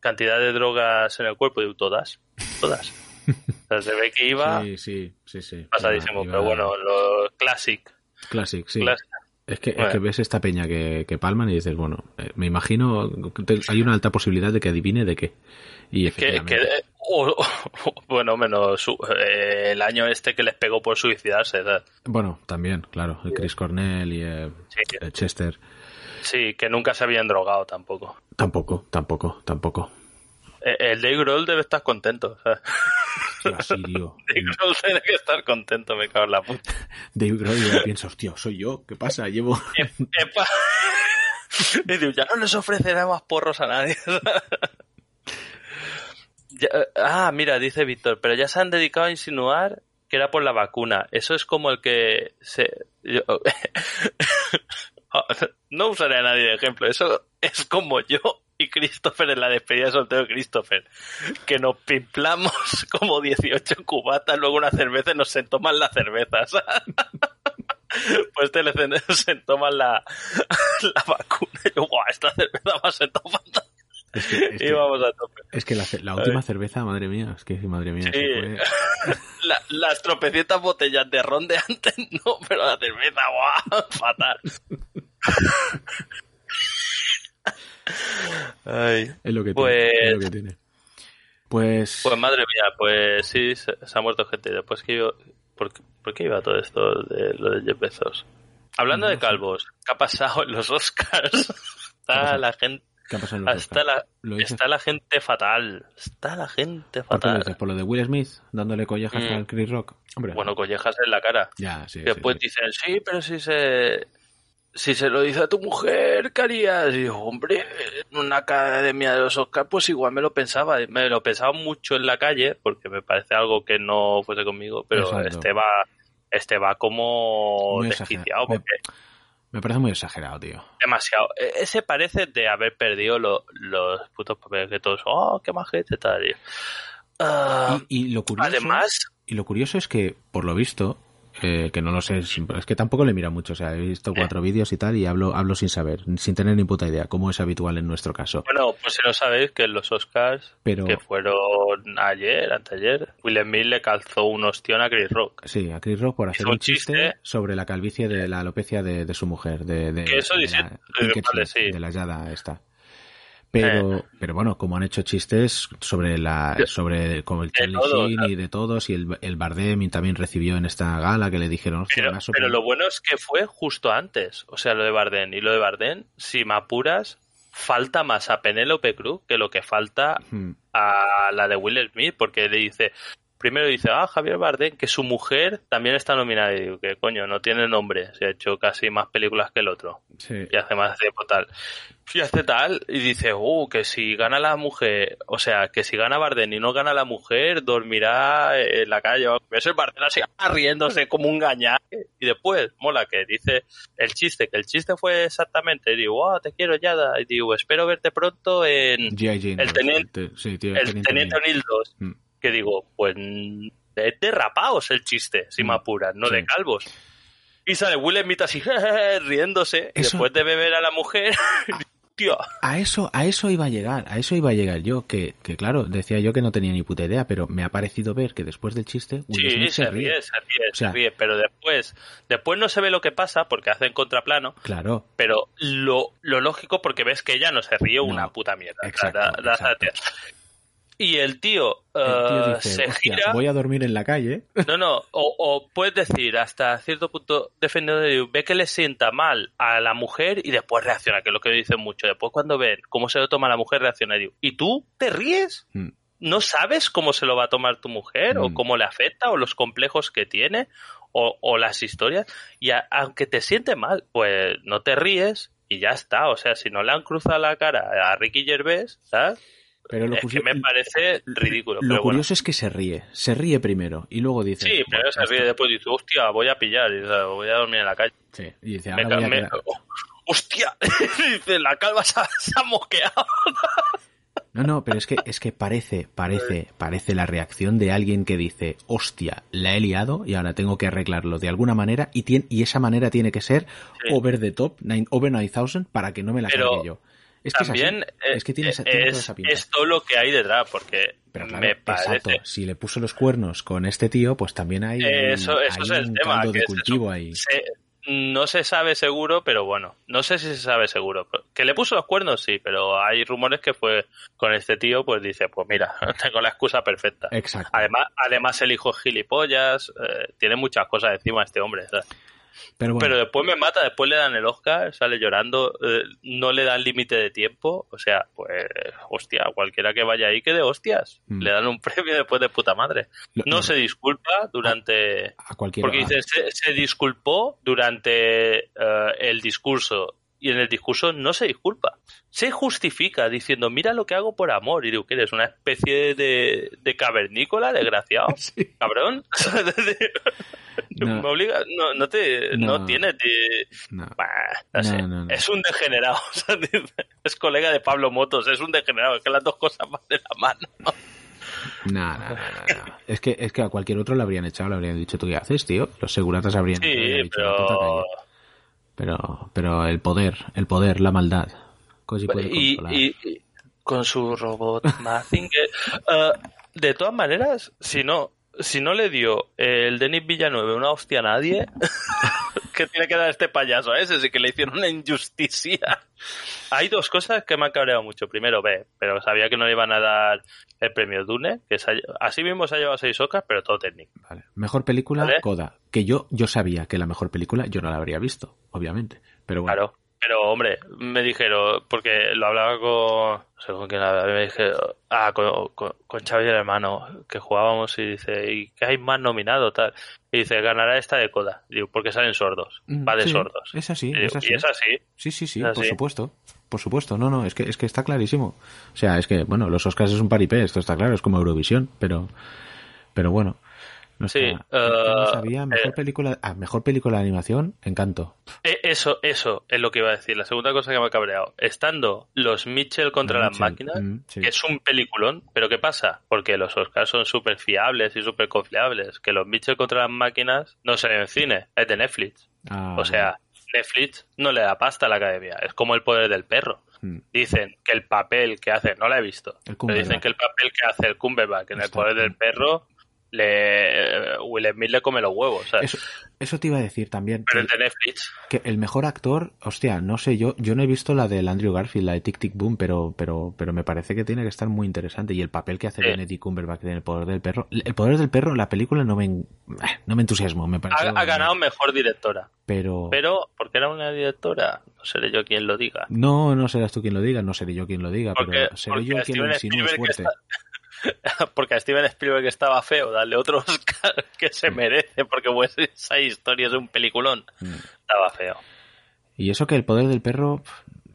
cantidad de drogas en el cuerpo, y todas, todas. O sea, se ve que iba Sí, sí, sí, sí. pasadísimo, Iba- pero iba- bueno, lo classic. Classic, sí. classic. Es que, es Bueno. que ves esta peña que, que palman y dices, bueno, eh, me imagino que te- hay una alta posibilidad de que adivine de qué. Y Que, que- o- o- [laughs] bueno, menos su- eh, el año este que les pegó por suicidarse. ¿sabes? Bueno, también, claro. El Chris Cornell y eh, Sí. el Chester. Sí, que nunca se habían drogado tampoco. Tampoco, tampoco, tampoco. Eh, El Dave Grohl debe estar contento. ¿sabes? Hostia, sí, tío. [laughs] Dave Grohl tiene que estar contento, me cago en la puta. Dave Grohl ya piensa, hostia, soy yo, ¿qué pasa? Llevo... Epa. [laughs] Y digo, ya no les ofrecerá más porros a nadie. [laughs] Ya, eh, ah, mira, dice Víctor, pero ya se han dedicado a insinuar que era por la vacuna. Eso es como el que se... yo- no usaré a nadie de ejemplo. Eso es como yo y Christopher en la despedida de soltero de Christopher. Que nos pimplamos [laughs] como 18 cubatas, luego una cerveza y nos se toman las cervezas. [laughs] Pues te le se toman la, [laughs] la vacuna. Y yo, "Buah, esta cerveza va a ser fatal. Es que, es Y vamos a tope. es que la, la última cerveza, madre mía, es que madre mía, Sí. fue- La- las tropecientas botellas de ron de antes no, pero la cerveza, guau, fatal. Ay. es lo que Pues- tiene. Es lo que tiene. Pues, Pues madre mía, pues sí, se, se ha muerto gente. Después que yo... ¿Por, qué- por qué iba todo esto de lo de Jeff Bezos? Hablando No de calvos, ¿qué ha pasado en los Oscars? Está la gente... ¿qué ha pasado en los Está Oscars? la, gente fatal. Está la gente ¿Por qué lo fatal. ¿Por lo de Will Smith dándole collejas Mm. al Chris Rock? Hombre, Bueno, collejas en la cara. ya, sí. sí, Después sí. dicen, sí, pero si se... Si se lo dice a tu mujer, ¿qué harías? Y hombre, en una academia de los Oscars, pues igual me lo pensaba. Me lo pensaba mucho en la calle, porque me parece algo que no fuese conmigo, pero Exacto. este va este va como Muy desquiciado. Me- Me parece muy exagerado, tío. demasiado. E- Ese parece de haber perdido lo- los putos papeles que todos, oh, qué majete tal. Y, ah, Y, y lo curioso, además, y lo curioso es que, por lo visto, eh, que no lo sé, es que tampoco le mira mucho, o sea, he visto cuatro vídeos y tal y hablo, hablo sin saber, sin tener ni puta idea, como es habitual en nuestro caso. Bueno, pues si no sabéis que en los Oscars, Pero- que fueron ayer, anteayer, Will Smith le calzó un ostión a Chris Rock. Sí, a Chris Rock por hacer un un chiste, chiste. sobre la calvicie de la alopecia de, de su mujer, de, de, Que eso de dice- la, vale, sí. de la Yada esta. Pero, pero bueno, como han hecho chistes sobre la, sobre como el Charlie todo, Sheen y de todos, y el, el Bardem también recibió en esta gala que le dijeron, "Hostia, Pero, me ha pero sorprendido". lo bueno es que fue justo antes, o sea, lo de Bardem. Y lo de Bardem, si me apuras, falta más a Penélope Cruz que lo que falta Hmm. a la de Will Smith, porque le dice, primero dice, ah, Javier Bardem, que su mujer también está nominada. Y digo, que coño, no tiene nombre, se ha hecho casi más películas que el otro. Sí. y hace más tiempo tal. Y hace tal, y dice, uh, que si gana la mujer, o sea, que si gana Bardem y no gana la mujer, dormirá en la calle. Ves el Bardem así riéndose como un gañaje. Y después, mola, que dice el chiste, que el chiste fue exactamente, digo, oh, te quiero ya, y digo, espero verte pronto en El 2, teniente- sí, tío, el Teniente O'Neill 2. Mm. Que digo, pues es de rapaos el chiste, si Mm, me apuras, no sí. de calvos. Y sale Will Smith así, [laughs] riéndose, y después de beber a la mujer, [laughs] [laughs] tío, A eso, a eso iba a llegar, a eso iba a llegar yo, que, que claro, decía yo que no tenía ni puta idea, pero me ha parecido ver que después del chiste, Will Sí, Smith se ríe, se ríe, O sea- se ríe, pero después, después no se ve lo que pasa porque hacen contraplano, Claro, pero lo, lo lógico porque ves que ella no se ríe No, una puta mierda. exacto, Da- da- da- exacto. Y el tío, el tío eh, dice, se "Hostia, gira, voy a dormir en la calle. no, no, o, o puedes decir hasta cierto punto defendiendo de ve que le sienta mal a la mujer y después reacciona, que es lo que dicen mucho. Después cuando ven cómo se lo toma la mujer reacciona y digo, ¿y tú te ríes? Mm. no sabes cómo se lo va a tomar tu mujer o Mm. cómo le afecta o los complejos que tiene o, o las historias y a- aunque te siente mal pues no te ríes y ya está o sea si no le han cruzado la cara a Ricky Gervais ¿sabes? Pero lo, es que me parece ridículo lo pero bueno. curioso es que se ríe, se ríe primero y luego dice... sí "Bueno, se ríe después dice hostia voy a pillar y dice, voy a dormir en la calle. Sí, y dice, Me ahora voy ca- a me- oh, [laughs] hostia [laughs] dice la calva se ha, se ha mosqueado [laughs] No, no, pero es que, es que parece, parece, parece la reacción de alguien que dice, hostia, la he liado y ahora tengo que arreglarlo de alguna manera y, tiene, y esa manera tiene que ser Sí. over the top, nine- over 9000 para que no me la Pero cargue yo. Es que también es, así. eh, es que tiene, esa- tiene toda es, esa pinta. es todo lo que hay detrás porque Pero claro, me parece exacto. Si le puso los cuernos con este tío, pues también hay, Eso, eso hay es el un tema. caldo de es cultivo ahí. Se- no se sabe seguro, pero bueno, no sé si se sabe seguro. Que le puso los cuernos, sí, pero hay rumores que fue con este tío, pues dice, pues mira, [laughs] tengo la excusa perfecta. Exacto. Además, además el hijo es gilipollas, eh, tiene muchas cosas encima este hombre. ¿sabes? Pero bueno, Pero después me mata, después le dan el Oscar, sale llorando, eh, no le dan límite de tiempo, o sea, pues, hostia, cualquiera que vaya ahí que de hostias, Mm. le dan un [laughs] premio después de puta madre. lo- No se disculpa durante... a cualquiera. Porque dice, se, se disculpó durante eh, el discurso y en el discurso no se disculpa. Se justifica diciendo, mira lo que hago por amor. Y digo, que eres una especie de, de cavernícola, desgraciado. [laughs] Sí. Cabrón. [laughs] No. Me obliga, no, no te, no, No. tiene, te- No. Bah, sé. es un degenerado. [laughs] es colega de Pablo Motos, es un degenerado, es que las dos cosas van de la mano. No. Es que, es que a cualquier otro le habrían echado, le habrían dicho, ¿tú qué haces, tío? Los seguratas habrían Sí, habrían dicho, "Puta pero... calle". pero, pero el poder, el poder, la maldad. Cosi puede y, controlar. y- y con su robot Mazinger. [laughs] Eh, de todas maneras, si no, si no le dio el Denis Villanueva una hostia a nadie, [laughs] que tiene que dar este payaso a ese? Sí que le hicieron una injusticia. Hay dos cosas que me han cabreado mucho. Primero, ve, pero sabía que no le iban a dar el premio Dune, que se ha así mismo se ha llevado seis Oscars, pero todo técnico. Vale. Mejor película, Vale. Coda. Que yo, yo sabía que la mejor película yo no la habría visto, obviamente. Pero bueno, Claro. Pero, hombre, me dijeron, porque lo hablaba con, no sé con quién hablaba, me dije, ah, con, con, con Xavi el hermano, que jugábamos y dice, ¿y qué hay más nominado? tal Y dice, ganará esta de Coda. Digo, porque salen sordos. Mm, Va de sí, sordos. Es así, Y, es así. y es así. Sí, sí, sí, por supuesto. Por supuesto, no, no, es que, es que está clarísimo. O sea, es que, bueno, los Oscars es un paripé, esto está claro, es como Eurovisión, pero, pero bueno. No Sí, yo no eh, sabía, mejor eh. película, ah, mejor película de animación, Encanto. E- Eso, eso es lo que iba a decir. La segunda cosa que me ha cabreado. Estando los Mitchell contra las Mitchell, máquinas, mm, sí. que es un peliculón, pero ¿qué pasa? Porque los Oscars son súper fiables y súper confiables. Que los Mitchell contra las máquinas no se ven en cine, es de Netflix. Ah, O sea, Netflix no le da pasta a la academia. Es como el poder del perro. mm, Dicen que el papel que hace, no la he visto, pero dicen que el papel que hace el Cumberbatch en el poder del perro, le, Will Smith le come los huevos. ¿sabes? Eso, eso te iba a decir también. Pero que- de Netflix. que el mejor actor, hostia, no sé, yo yo no he visto la del Andrew Garfield, la de Tic Tic Boom, pero pero pero me parece que tiene que estar muy interesante y el papel que hace Sí. Benedict Cumberbatch en el poder del perro, el poder del perro, la película no me en- no me entusiasmo, me parece. Ha, ha ganado mejor directora. pero Pero, porque era una directora, no seré yo quien lo diga. no no serás tú quien lo diga, no seré yo quien lo diga, Porque, pero seré yo quien lo insinúe fuerte. está- [laughs] porque a Steven Spielberg estaba feo, darle otro Oscar [laughs] que se merece, porque pues, esa historia es un peliculón. Mm. Estaba feo. Y eso que el poder del perro,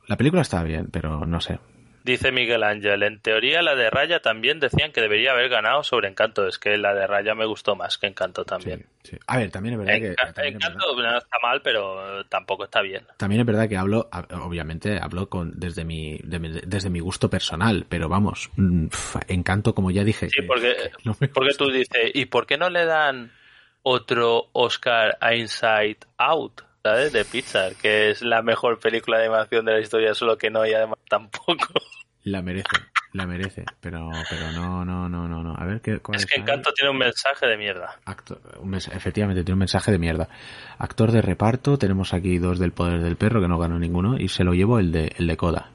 la película está bien, pero no sé. Dice Miguel Ángel, en teoría la de Raya también decían que debería haber ganado sobre Encanto. Es que la de Raya me gustó más que Encanto también. sí. A ver, también es verdad que también verdad- Encanto no está mal, pero tampoco está bien. También es verdad que hablo, obviamente hablo con desde mi, de desde mi gusto personal, pero vamos, mm, encanto como ya dije. Sí, que- porque, [laughs] que no porque tú dices, ¿y por qué no le dan otro Oscar a Inside Out? ¿Sabes? De Pixar, que es la mejor película de animación de la historia, solo que no hay además tampoco. La merece, la merece, pero, pero no, no, no, no, no. A ver qué. cuál Es que? Encanto tiene un mensaje de mierda. Acto- un mens- efectivamente, tiene un mensaje de mierda. Actor de reparto, tenemos aquí dos del poder del perro, que no ganó ninguno, y se lo llevo el de, el de Coda.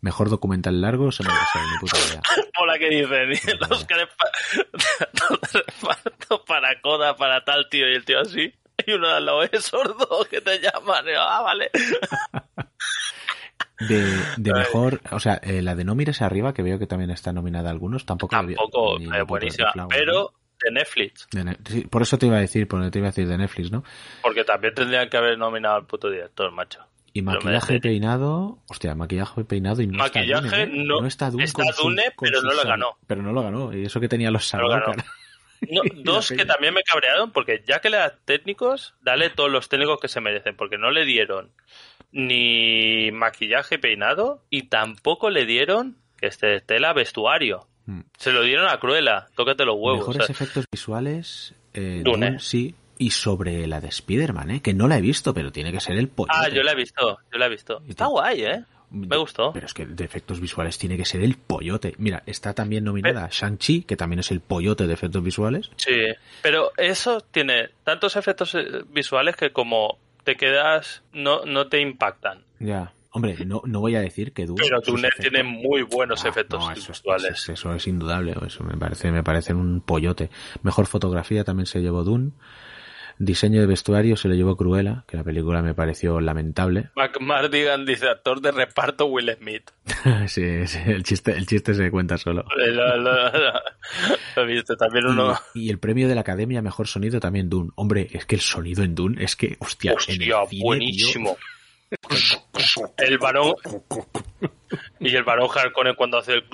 Mejor documental largo, se me sé, ni puta idea. [laughs] Hola, que dicen? Y pa- de reparto para Coda, para tal tío, y el tío así. Y uno al lado es sordo que te llaman. Y yo, ah, vale. De, de [laughs] mejor, o sea, eh, la de No mires arriba, que veo que también está nominada a algunos, tampoco. Tampoco ni- puto buenísima, pero de Netflix. ¿no? De Ne- sí, por eso te iba a decir, por te iba a decir de Netflix, ¿no? Porque también tendrían que haber nominado al puto director, macho. Y maquillaje y peinado, hostia, maquillaje y peinado y no Maquillaje está Dune, ¿eh? no- está Dune, está pero no lo ganó. Pero no lo ganó, y eso que tenía los. Skywalker. No, [laughs] dos que también me cabrearon, porque ya que le das técnicos, dale todos los técnicos que se merecen, porque no le dieron ni maquillaje peinado, y tampoco le dieron, que este tela, vestuario. Mm. Se lo dieron a Cruella, tócate los huevos. Mejores o sea, efectos visuales, eh, Dune. Dune, sí. Y sobre la de Spider-Man, ¿eh? que no la he visto, pero tiene que ser el pollo. ah, yo la he visto, yo la he visto. Está guay, ¿eh? Me gustó. Pero es que de efectos visuales tiene que ser el pollote. Mira, está también nominada Shang-Chi, que también es el pollote de efectos visuales. Sí, pero eso tiene tantos efectos eh, visuales que como te quedas, no, no te impactan. Ya. Hombre, no, no voy a decir que Dune. Pero Dune tiene muy buenos Ah, efectos no, eso, es- visuales. eso es- eso es indudable. Eso me parece, me parece un pollote. Mejor fotografía también se llevó Dune. Diseño de vestuario se lo llevó Cruella, que la película me pareció lamentable. [laughs] McMardigan dice actor de reparto Will Smith. [laughs] sí, sí, el chiste, el chiste se cuenta solo. [laughs] Lo, lo- lo- lo viste también uno. Y, y el premio de la Academia Mejor Sonido también Dune. Hombre, es que el sonido en Dune es que, hostia, Hostia, cine, buenísimo. El varón. Y el varón Harkonnen cuando hace el.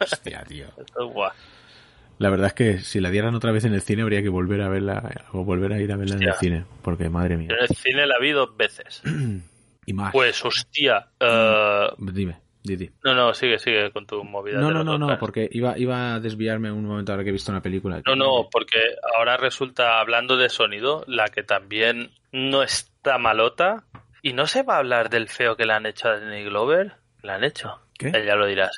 hostia, tío. Esto es guay. La verdad es que si la dieran otra vez en el cine habría que volver a verla o volver a ir a verla en el cine, porque madre mía. En el cine la vi dos veces. [clears throat] Y más. Pues, hostia. eh, Dime, Didi. no, no, sigue, sigue con tu movida. No, no, no, no, porque iba, iba a desviarme un momento ahora que he visto una película. No, no, porque ahora resulta, hablando de sonido, la que también no está malota. Y no se va a hablar del feo que le han hecho a Danny Glover. ¿Le han hecho? ¿Qué? Ya lo dirás.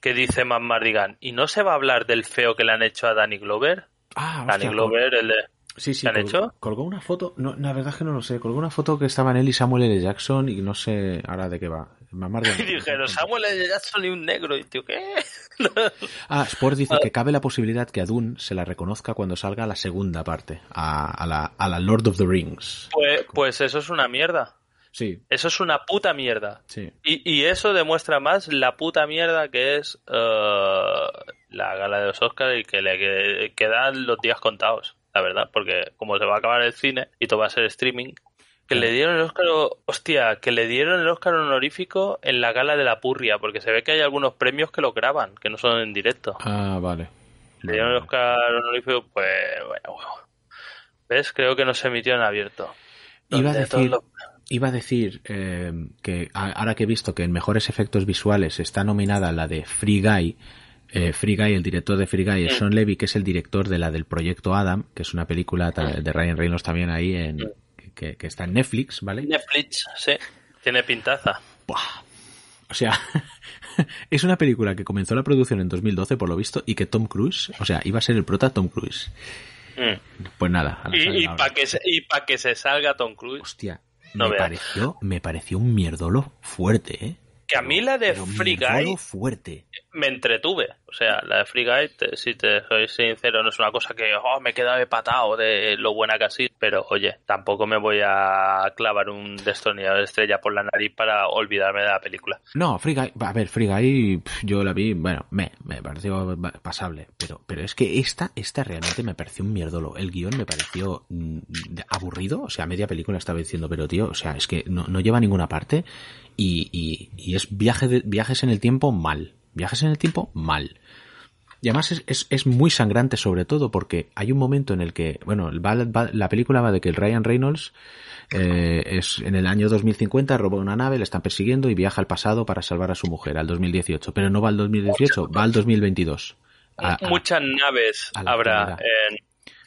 ¿Qué dice Matt Mardigan? ¿Y no se va a hablar del feo que le han hecho a Danny Glover? Ah, Danny hostia, Glover, el de... Sí, sí, ¿Te han colgó, hecho? colgó una foto, no, la verdad es que no lo sé, colgó una foto que estaban él y Samuel L. Jackson y no sé ahora de qué va. [laughs] Y dijeron, Samuel L. Jackson y un negro. Y tío, ¿qué? [laughs] Ah, Sport dice que cabe la posibilidad que a Dune se la reconozca cuando salga la segunda parte, a, a la, a la Lord of the Rings. Pues, pues eso es una mierda. Sí, Eso es una puta mierda. sí. Y, y eso demuestra más la puta mierda que es eh, la gala de los Oscars y que le que- quedan los días contados, la verdad, porque como se va a acabar el cine y todo va a ser streaming, que le dieron el Oscar, hostia, que le dieron el Oscar honorífico en la gala de la Purria, porque se ve que hay algunos premios que lo graban, que no son en directo. Ah, vale. Le dieron el Oscar honorífico, pues, bueno, huevo. ¿Ves? Creo que no se emitió en abierto. Iba a decir, los- iba a decir eh, que ahora que he visto que en mejores efectos visuales está nominada la de Free Guy, eh, Free Guy, el director de Free Guy es Sean Levy, que es el director de la del proyecto Adam, que es una película de Ryan Reynolds también ahí en que, que está en Netflix, ¿vale? Netflix, sí. Tiene pintaza. Buah. O sea, [laughs] es una película que comenzó la producción en 2012 por lo visto y que Tom Cruise, o sea, iba a ser el prota Tom Cruise. Mm. Pues nada, a la Y, y para que, se- y pa' que se salga Tom Cruise. Hostia, No me veas. pareció, me pareció un mierdolo fuerte, ¿eh? Que a mí la de Free Guy fuerte. Me entretuve. O sea, la de Free si te soy sincero, no es una cosa que oh, me queda patado de lo buena que ha. Pero oye, tampoco me voy a clavar un destornillador de estrella por la nariz para olvidarme de la película. No, Free Guy, a ver, Free Guy, yo la vi, bueno, me, me pareció pasable, pero, pero es que esta, esta realmente me pareció un mierdolo. El guion me pareció mm, aburrido, o sea, media película estaba diciendo, pero tío, o sea, es que no, no lleva a ninguna parte y, y, y es viaje de, viajes en el tiempo mal. Viajes en el tiempo mal. Y además es, es, es muy sangrante sobre todo porque hay un momento en el que, bueno, va- va- la película va de que el Ryan Reynolds eh, es en el año 2050 roba una nave, le están persiguiendo y viaja al pasado para salvar a su mujer, al 2018. Pero no va al 2018, va al 2022. A- a- Muchas naves habrá en,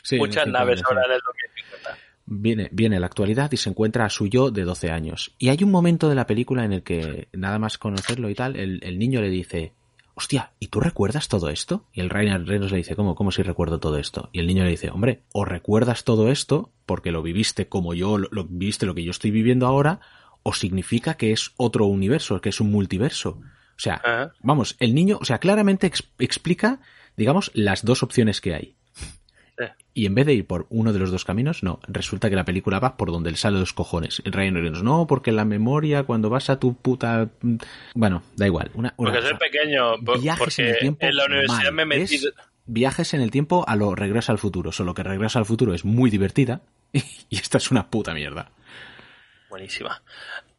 sí, muchas naves habrá en el 2050. Viene, viene a la actualidad y se encuentra a su yo de 12 años. Y hay un momento de la película en el que, nada más conocerlo y tal, el, el niño le dice, hostia, ¿y tú recuerdas todo esto? Y el Ryan Reynolds le dice, ¿cómo, cómo si recuerdo todo esto? Y el niño le dice, hombre, o recuerdas todo esto porque lo viviste como yo, lo, lo viviste lo que yo estoy viviendo ahora, o significa que es otro universo, que es un multiverso. O sea, vamos, el niño, o sea, claramente ex- explica, digamos, las dos opciones que hay. Y en vez de ir por uno de los dos caminos, no, resulta que la película va por donde él sale los cojones. El Ryan Reynolds, no, porque la memoria, cuando vas a tu puta... Bueno, da igual. Una, una Porque soy cosa. pequeño, po- Viajes porque en el tiempo en la universidad mal. me metí... Es viajes en el tiempo a lo regresa al futuro. Solo que regresa al futuro es muy divertida [laughs] y esta es una puta mierda. Buenísima.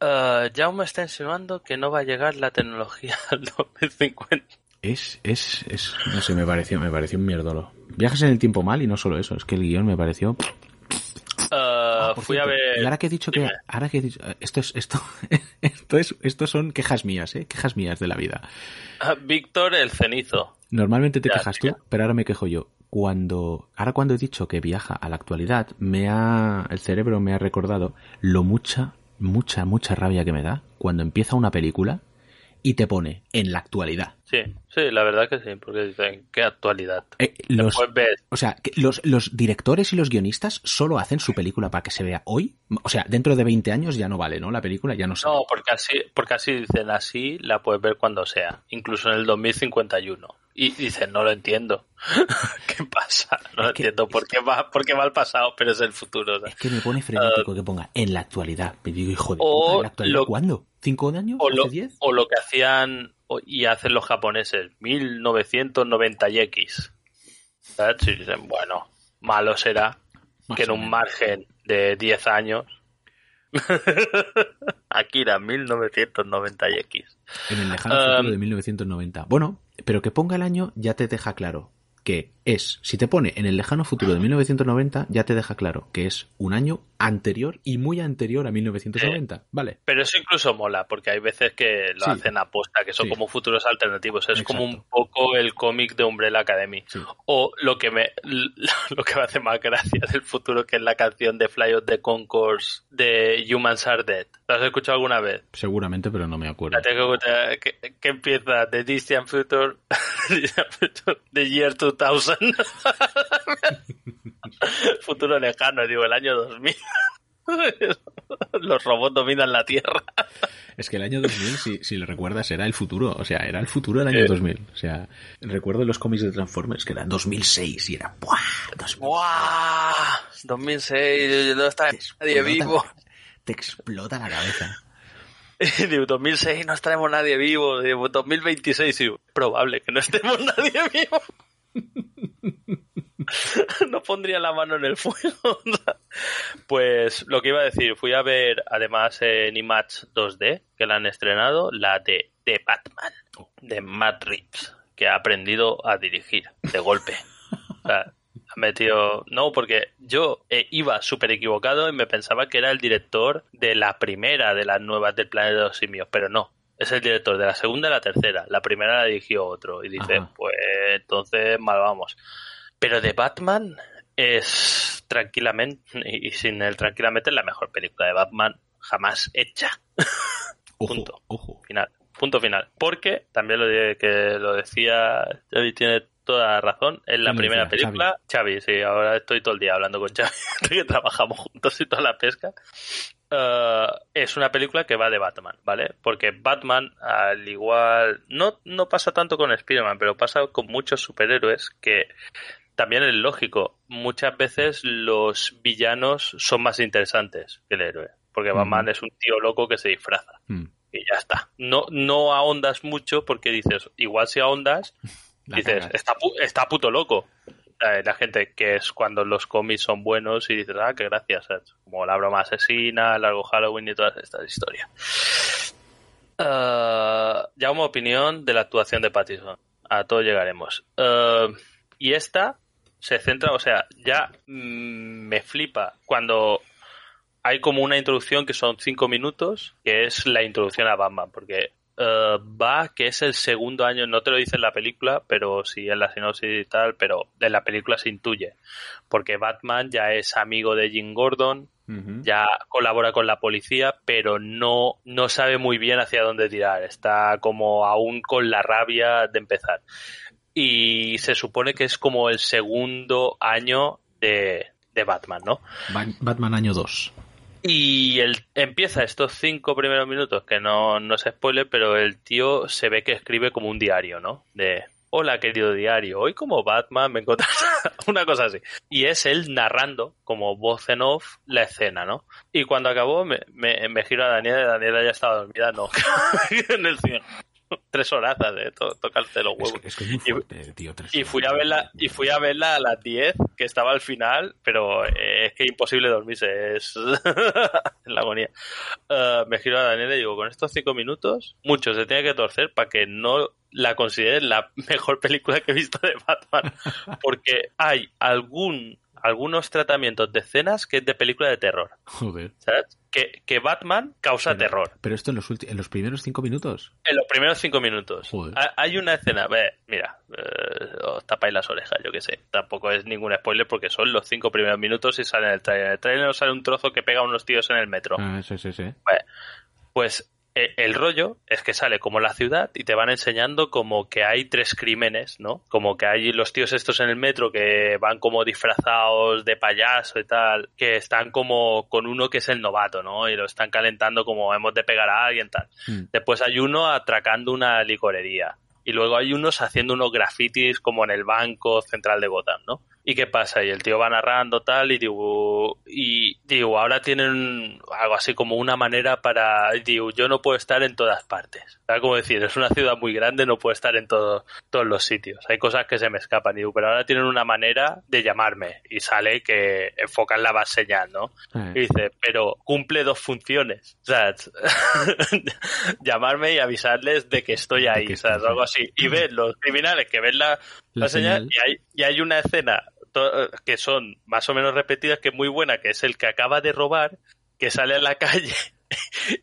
Uh, Jaume está insinuando que no va a llegar la tecnología [laughs] al 2050. Es, es, es, no sé, me pareció, me pareció un mierdolo. Viajes en el tiempo mal y no solo eso, es que el guion me pareció... Uh, Por fui a ver... Y ahora que he dicho que, ahora que he dicho, esto es, esto, [laughs] esto es, esto son quejas mías, eh, quejas mías de la vida. Ah, Víctor el cenizo. Normalmente te Ya, quejas ya. tú, pero ahora me quejo yo. Cuando, ahora cuando he dicho que viaja a la actualidad, me ha, el cerebro me ha recordado lo mucha, mucha, mucha rabia que me da cuando empieza una película y te pone en la actualidad. Sí, sí, la verdad que sí, porque dicen, qué actualidad. Eh, los, ves, o sea, que los, los directores y los guionistas solo hacen su película para que se vea hoy. O sea, dentro de 20 años ya no vale, ¿no? La película ya no sale. no, porque así, porque así dicen, así la puedes ver cuando sea, incluso en el 2051. Y dices, no lo entiendo. [laughs] ¿Qué pasa? No lo que- entiendo por qué, va, por qué va al pasado, pero es el futuro. Es que me pone frenético que ponga en la actualidad. Me digo, hijo de O puta, ¿en la actualidad lo- cuándo? ¿Cinco años? O lo, ¿Hace diez? o lo que hacían y hacen los japoneses, 1990 y X. ¿Sabes? Y dicen, bueno, malo será Más que en un margen de 10 años. [laughs] Akira, 1990 y X. En el lejano Um, futuro de 1990. Bueno, pero que ponga el año ya te deja claro que es, si te pone en el lejano futuro de 1990, ya te deja claro que es un año anterior y muy anterior a 1990. Vale. Pero eso incluso mola, porque hay veces que lo Sí. hacen aposta, que son Sí. como futuros alternativos. Es como un poco el cómic de Umbrella Academy. Sí. O lo que me [laughs] lo que me hace más gracia del futuro, que es la canción de Fly of the Concourse de Humans Are Dead. ¿La has escuchado alguna vez? Seguramente, pero no me acuerdo. La tengo que, que- que empieza [laughs] The Distant Future, The Year 2000. [laughs] Futuro lejano, digo, el año 2000. [laughs] Los robots dominan la Tierra. Es que el año 2000, si, si lo recuerdas, era el futuro. O sea, era el futuro del año Eh. 2000. O sea, recuerdo los cómics de Transformers que eran 2006 y era ¡buah! 2000. ¡Guau! 2006, no está nadie vivo. Te explota la cabeza. [laughs] Digo, 2006 no estaremos nadie vivo. Digo, 2026, digo, probable que no estemos nadie vivo. [laughs] no pondría la mano en el fuego. [laughs] pues lo que iba a decir, fui a ver además en Image 2D, que la han estrenado, la de, de Batman, de Matt Reeves, que ha aprendido a dirigir de golpe. O sea, ha metido... No, porque yo eh, iba súper equivocado y me pensaba que era el director de la primera de las nuevas del Planeta de los Simios, pero no. Es el director de la segunda y la tercera. La primera la dirigió otro. Y dice, Ajá. pues entonces mal vamos. Pero de Batman es tranquilamente, y sin el tranquilamente, es la mejor película de Batman jamás hecha. [laughs] Ojo, Punto. ojo. Final. Punto final. Porque, también lo de- que lo decía tiene toda razón, en la ¿Quién lo primera decía? película, Xavi, sí, ahora estoy todo el día hablando con Xavi, [laughs] que trabajamos juntos y toda la pesca. Eh, es una película que va de Batman, ¿vale? Porque Batman, al igual, no, no pasa tanto con Spider-Man, pero pasa con muchos superhéroes que también es lógico. Muchas veces los villanos son más interesantes que el héroe. Porque. Batman es un tío loco que se disfraza Mm. y ya está. No, no ahondas mucho porque dices, igual si ahondas, La dices, cagas. está, pu- está puto loco. La gente que es cuando los cómics son buenos y dices, ah, qué gracias, ¿sabes? como la broma asesina, el largo Halloween y todas estas historias. Eh, ya una opinión de la actuación de Pattinson. A todo llegaremos. Eh, y esta se centra, o sea, ya mm, me flipa cuando hay como una introducción que son cinco minutos, que es la introducción a Batman, porque eh, va que es el segundo año, no te lo dice en la película, pero sí en la sinopsis y tal, pero de la película se intuye, porque Batman ya es amigo de Jim Gordon, ya colabora con la policía, pero no, no sabe muy bien hacia dónde tirar. Está como aún con la rabia de empezar. Y se supone que es como el segundo año de, de Batman, ¿no? Ba- Batman año 2. Y él empieza estos cinco primeros minutos, que no, no es spoiler, pero el tío se ve que escribe como un diario, ¿no? De, hola querido diario, hoy como Batman me encontré [laughs] una cosa así. Y es él narrando como voz en off la escena, ¿no? Y cuando acabó me, me, me giro a Daniela, Daniela ya estaba dormida, no, [laughs] en el cine. Tres horazas de to- tocarte los Es huevos. que, es que es muy Y- tío. Y fui a horas. verla, y fui a verla a las 10, que estaba al final, pero eh, es que imposible dormirse, es [laughs] la agonía. Eh, me giro a Daniela y digo, con estos cinco minutos, mucho se tiene que torcer para que no la consideres la [laughs] mejor película que he visto de Batman. Porque hay algún algunos tratamientos de escenas que es de película de terror. Joder. ¿Sabes? Que, que Batman causa Pero- terror. Pero esto en los, en los primeros cinco minutos. En los primeros cinco minutos. Joder. Ha- Hay una escena, ve, mira, eh, os tapáis las orejas, yo que sé. Tampoco es ningún spoiler porque son los cinco primeros minutos y sale en el trailer. En el trailer sale un trozo que pega a unos tíos en el metro. Ah, sí, sí, sí. Pues el rollo es que sale como la ciudad y te van enseñando como que hay tres crímenes, ¿no? Como que hay los tíos estos en el metro que van como disfrazados de payaso y tal, que están como con uno que es el novato, ¿no? Y lo están calentando como hemos de pegar a alguien tal. Mm. Después hay uno atracando una licorería. y luego hay unos haciendo unos grafitis como en el banco central de Gotham, ¿no? ¿Y qué pasa? Y el tío va narrando tal y digo, y digo, ahora tienen algo así como una manera para, digo, yo no puedo estar en todas partes. ¿Sabes cómo decir? Es una ciudad muy grande, no puedo estar en todo- todos los sitios. Hay cosas que se me escapan, digo, pero ahora tienen una manera de llamarme y sale que enfocan la base señal, ¿no? Y dice, pero cumple dos funciones. O sea, [laughs] llamarme y avisarles de que estoy ahí, o sea, algo así. Y ven los criminales que ven la, La la señal, señal. y hay, y hay una escena que son más o menos repetidas que es muy buena, que es el que acaba de robar, que sale a la [laughs] calle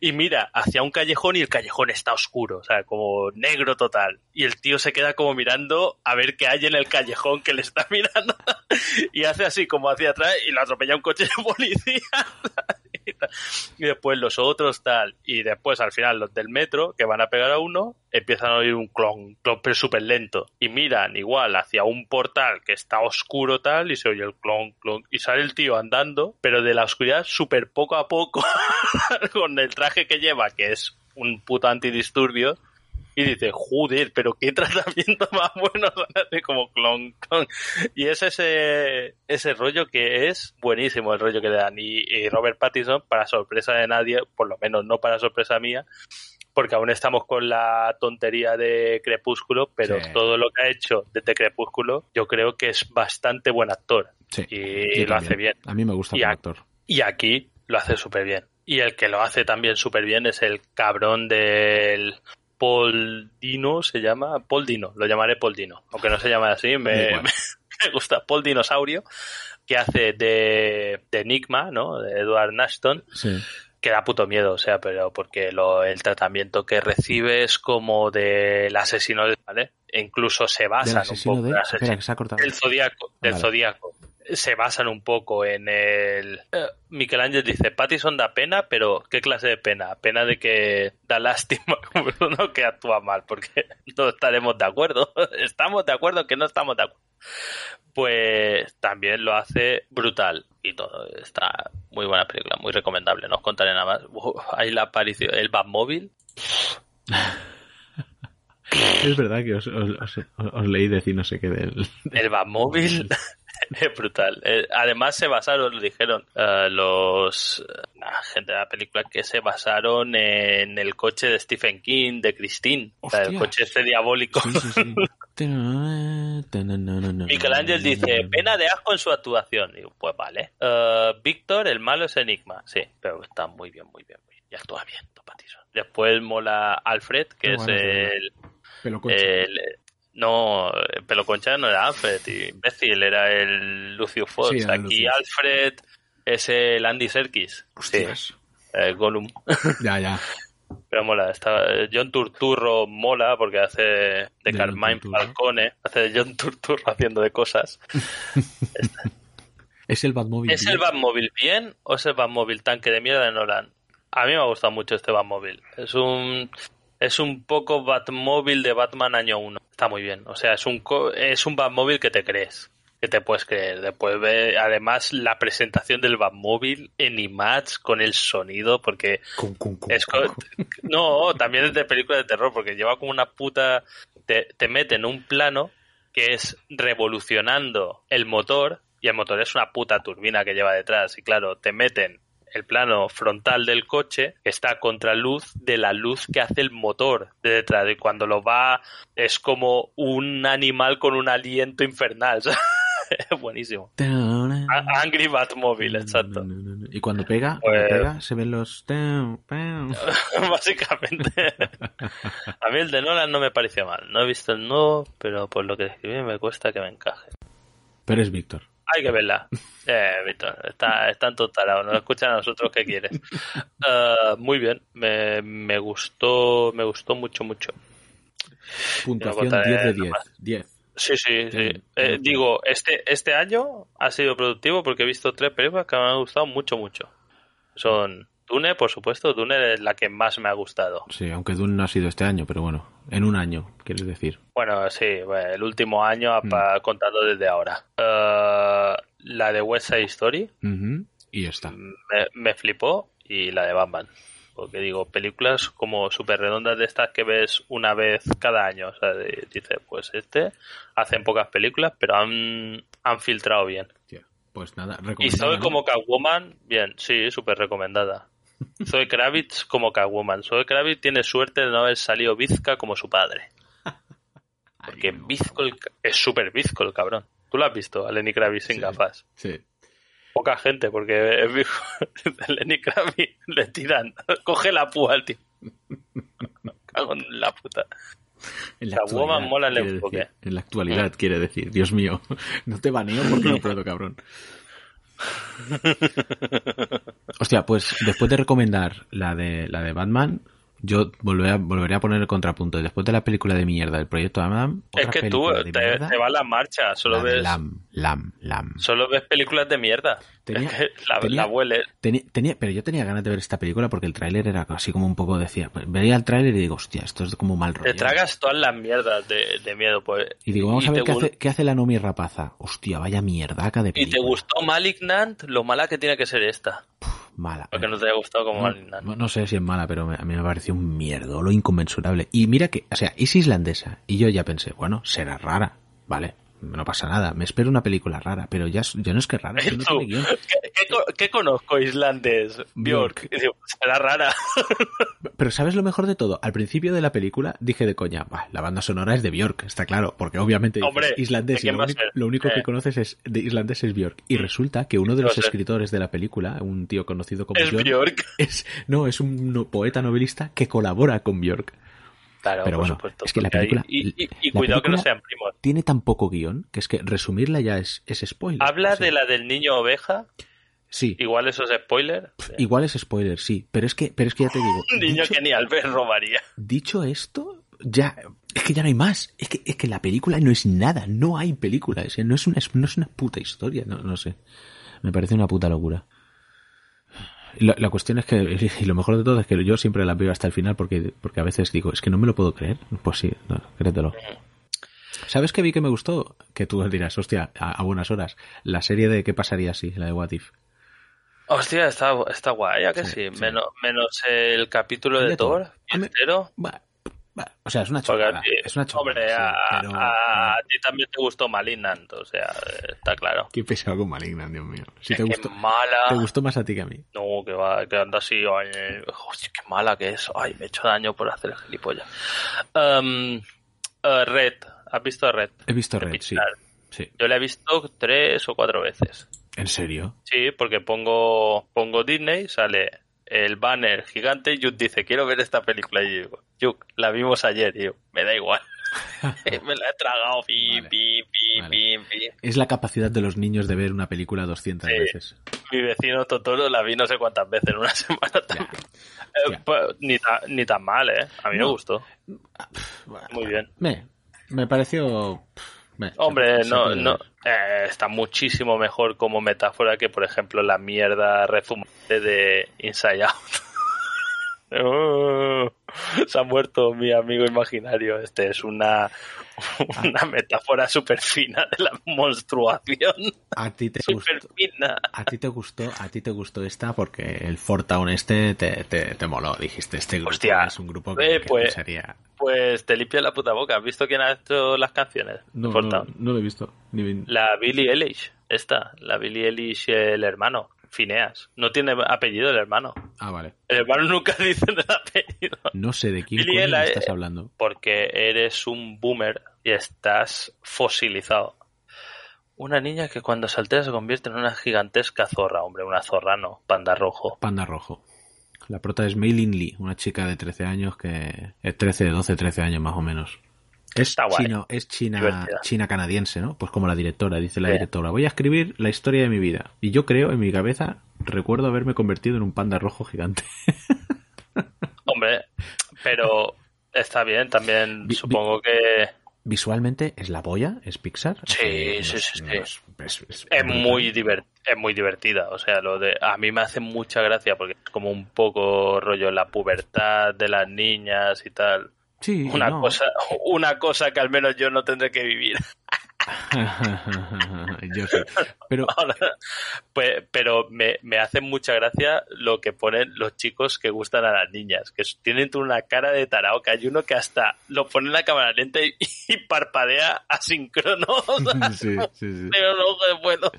y mira hacia un callejón y el callejón está oscuro, o sea, como negro total. Y el tío se queda como mirando a ver qué hay en el callejón que le está [laughs] mirando y hace así como hacia atrás y lo atropella un coche de policía. [laughs] y después los otros tal y después al final los del metro que van a pegar a uno empiezan a oír un clon, clon pero súper lento y miran igual hacia un portal que está oscuro tal y se oye el clon, clon y sale el tío andando pero de la oscuridad súper poco a poco [laughs] con el traje que lleva que es un puto antidisturbio y dice, joder, pero qué tratamiento [laughs] más bueno hace como clon, clon. Y es ese, ese rollo que es buenísimo el rollo que le dan. Y, y Robert Pattinson, para sorpresa de nadie, por lo menos no para sorpresa mía, porque aún estamos con la tontería de Crepúsculo, pero Sí. todo lo que ha hecho desde Crepúsculo, yo creo que es bastante buen actor. sí, Y lo hace bien. A mí me gusta Y como actor. Y aquí lo hace súper bien. Y el que lo hace también súper bien es el cabrón del Paul Dino, se llama Paul Dino, lo llamaré Paul Dino, aunque no se llama así, me, [laughs] gusta Paul Dinosaurio, que hace de, de Enigma, ¿no? De Edward Nashton, Sí. que da puto miedo, o sea, pero porque lo, el tratamiento que recibe es como del asesino, ¿vale? E incluso se Del basan un asesino poco de... en el cortado. del zodiaco del Vale. zodiaco se basan un poco en el eh, Michelangelo dice Pattison da pena pero qué clase de pena pena de que da lástima [laughs] uno que actúa mal porque [laughs] no estaremos de acuerdo. [laughs] Estamos de acuerdo que no estamos de acuerdo pues también lo hace brutal y todo. Está muy buena película muy recomendable. No os contaré nada más. Uf, hay la aparición el Batmóvil. Es verdad que os, os- os- os leí decir no sé qué del... El Batmóvil [laughs] es brutal. Eh, además se basaron, lo dijeron eh, los eh, la gente de la película que se basaron en el coche de Stephen King, de Christine, o sea, el coche este diabólico. Sí, sí, sí. Michelangelo dice, pena de asco en su actuación. Digo, pues vale. Víctor, el malo es Enigma. Sí, pero está muy bien, muy bien. Muy bien. Y actúa bien. Después mola Alfred, que es el, el- no, el pelo concha no era Alfred, imbécil, era el Lucio Fox. Sí, Aquí Lucius. Alfred es el Andy Serkis. Hostias. Sí, el Gollum. [laughs] Ya, ya. Pero mola, está, John Turturro mola porque hace de, De Carmine. Falcone, hace de John Turturro haciendo de cosas. [laughs] Es el Batmóvil. ¿Es el Batmóvil bien o es el Batmóvil tanque de mierda de Nolan? A mí me ha gustado mucho este Batmóvil. Es un es un poco Batmóvil de Batman año 1. Está muy bien. O sea, es un es un Batmóvil que te crees. Que te puedes creer. Después ve además la presentación del Batmóvil en IMAX con el sonido porque Cum, cum, cum, es cum, co- no, también es de película de terror, porque lleva como una puta. Te, te mete en un plano que es revolucionando el motor, y el motor es una puta turbina que lleva detrás. Y claro, te meten el plano frontal del coche está contra luz de la luz que hace el motor de detrás. Y cuando lo va, es como un animal con un aliento infernal. [laughs] es buenísimo. Angry Batmobile, exacto. Y cuando pega, cuando Pues- pega, se ven los... [laughs] básicamente. A mí el de Nolan no me pareció mal. No he visto el nuevo, pero por lo que escribí me cuesta que me encaje. Pero es Víctor. Hay que verla. Eh, Víctor, está, están todos tarados. No escuchan a nosotros qué quieres. Eh, muy bien. Me, me gustó me gustó mucho, mucho. Puntuación contaré 10 de nada 10. más. 10. Sí, sí, sí. Eh, digo, este, este año ha sido productivo porque he visto tres películas que me han gustado mucho, mucho. Son Dune, por supuesto. Dune es la que más me ha gustado. Sí, aunque Dune no ha sido este año, pero bueno, en un año, quieres decir. Bueno, sí, el último año Mm. contando desde ahora. Eh, la de West Side Story Ujú, Y ya está. me, me flipó y la de Batman. Porque digo, películas como súper redondas de estas que ves una vez cada año. O sea, dices, pues este, hacen pocas películas, pero han, han filtrado bien. Tío, Pues nada, Y recomendada, Zoe ¿no? como Catwoman, bien, sí, súper recomendada. Zoe Kravitz como Catwoman. Zoe Kravitz tiene suerte de no haber salido bizca como su padre. Porque Ay, no. bizco el es súper bizco el cabrón. ¿Tú lo has visto a Lenny Kravitz sin Sí. gafas? Sí. Poca gente, porque es. [laughs] Lenny Kravitz le tiran. [laughs] Coge la púa al tío. [laughs] Cago en la puta. En la mola el quiere enfoque. decir. En la actualidad, quiere decir. Dios mío, no te baneo porque no puedo, cabrón. [laughs] Hostia, pues después de recomendar la de la de Batman, yo volveré a, volveré a poner el contrapunto. Después de la película de mierda del proyecto Adam, Es que tú te, mierda, te va la marcha. Solo la ves, Lam, Lam, Lam. solo ves películas de mierda. Tenía- Es que la, tenía- la hueles. Tenía, tenía- pero yo tenía ganas de ver esta película porque el tráiler era así como un poco decía, veía el tráiler y digo, hostia, esto es como mal rollo. Te tragas todas las mierdas de, de miedo, pues. Y digo, vamos y a ver qué hace, qué hace la Nomi Rapaza. Hostia, vaya mierdaca de ¿Y película. te gustó Malignant? Lo mala que tiene que ser esta. Mala. Porque no te haya gustado como No, Malignant. no- no sé si es mala, pero me- a mí me pareció un mierdo, lo inconmensurable. Y mira que, o sea, es islandesa. Y yo ya pensé, bueno, será rara, ¿vale? No pasa nada, me espero una película rara, pero ya, ya no es que rara, es que no Tú, tiene guion. ¿qué, qué co- qué conozco islandés? Bjork. Será rara. [laughs] Pero ¿sabes lo mejor de todo? Al principio de la película dije de coña, "Buah, la banda sonora es de Björk, está claro, porque obviamente Hombre, islandés ¿de y lo, único- ser? lo único que Eh. conoces es de islandés es Björk. Y resulta que uno de los escritores de la película, un tío conocido como Es Bjork. es, no, es un poeta novelista que colabora con Björk. Claro, Pero por bueno, supuesto. es que la película- Y, y- y la cuidado que no sean primos. Tiene tan poco guion que es que resumirla ya es, es spoiler. Habla O sea, de la del niño oveja. Sí, Igual eso es spoiler. igual es spoiler, sí, pero es que, pero es que ya te digo, [laughs] Un niño dicho, que ni Albert robaría. dicho esto, ya, es que ya no hay más. Es que, es que la película no es nada, no hay película, es no es una, no es una puta historia, no, no sé. Me parece una puta locura. La, la cuestión es que, [laughs] y lo mejor de todo es que yo siempre la veo hasta el final porque, porque a veces digo, es que no me lo puedo creer. Pues sí, no, créetelo. ¿Sabes qué vi que me gustó? Que tú dirás, hostia, a, a buenas horas. La serie de ¿Qué pasaría si? La de What If. Hostia, está, está guay, ¿a que Sí, sí? sí. Menos, menos el capítulo de De Thor. Entero. Bah, o sea, es una chorrada. Es una chorrada. hombre, sí, a, pero- a- a ti también te gustó Malignant, o sea, está claro. Qué pesado con Malignant, Dios mío. Si Es te gustó, mala. te gustó más a ti que a mí. No, que va, que anda así, ay, hostia, qué mala que es. Ay, me he hecho daño por hacer el gilipollas. Um, eh, Red, ¿has visto Red? He visto Red. Sí. Yo la he visto tres o cuatro veces. ¿En serio? Sí, porque pongo, pongo Disney, sale el banner gigante y Yuk dice, quiero ver esta película. Y yo digo, Yuk, la vimos ayer. Y yo, me da igual. [laughs] [laughs] me la he tragado. Vale. Vale. Es la capacidad de los niños de ver una película 200 Sí. veces. Mi vecino Totoro la vi no sé cuántas veces en una [laughs] semana también. Eh, pues, ni, ta- ni tan mal, ¿eh? A mí me No. gustó. Muy bien. Me, me pareció... Hombre, no, no, ver. eh, está muchísimo mejor como metáfora que, por ejemplo, la mierda rezumante de Inside Out. Oh, se ha muerto mi amigo imaginario. Este es una, [laughs] una metáfora súper fina de la monstruación. A ti te gustó. fina. A ti te gustó, a ti te gustó esta porque el Fort Town este te, te, te moló. Dijiste, este grupo Hostia, es un grupo que, eh, que pues- sería... Pues te limpia la puta boca. ¿Has visto quién ha hecho las canciones? No, no, no lo he visto. Ni... La Billie Eilish, esta, la Billie Eilish, el hermano, Phineas. No tiene apellido el hermano. Ah, vale. El hermano nunca [laughs] dice el apellido. No sé de quién coño me estás hablando. Porque eres un boomer y estás fosilizado. Una niña que cuando saltea se convierte en una gigantesca zorra, hombre, una zorra no, panda rojo. Panda Rojo. La prota es Mei Lin Lee, una chica de 13 años que... Es 13, 12, 13 años más o menos. Es Está guay. chino, es china, Divertida. china canadiense, ¿no? Pues como la directora, dice la directora, voy a escribir la historia de mi vida. Y yo creo, en mi cabeza, recuerdo haberme convertido en un panda rojo gigante. [laughs] Hombre, pero está bien, también Vi- supongo que Visualmente es la polla, es Pixar. Sí, Eh, sí, es- sí, es- muy divert- es muy divertida, o sea, lo de a mí me hace mucha gracia porque es como un poco rollo la pubertad de las niñas y tal. Sí, Una no. cosa [laughs] una cosa que al menos yo no tendré que vivir. [laughs] yo sí. Pero [laughs] Pues, pero me, me hace mucha gracia lo que ponen los chicos que gustan a las niñas, que tienen una cara de tarao, que hay uno que hasta lo pone en la cámara lenta y, y parpadea asíncrono. O sea, sí, sí, sí. Pero no, bueno.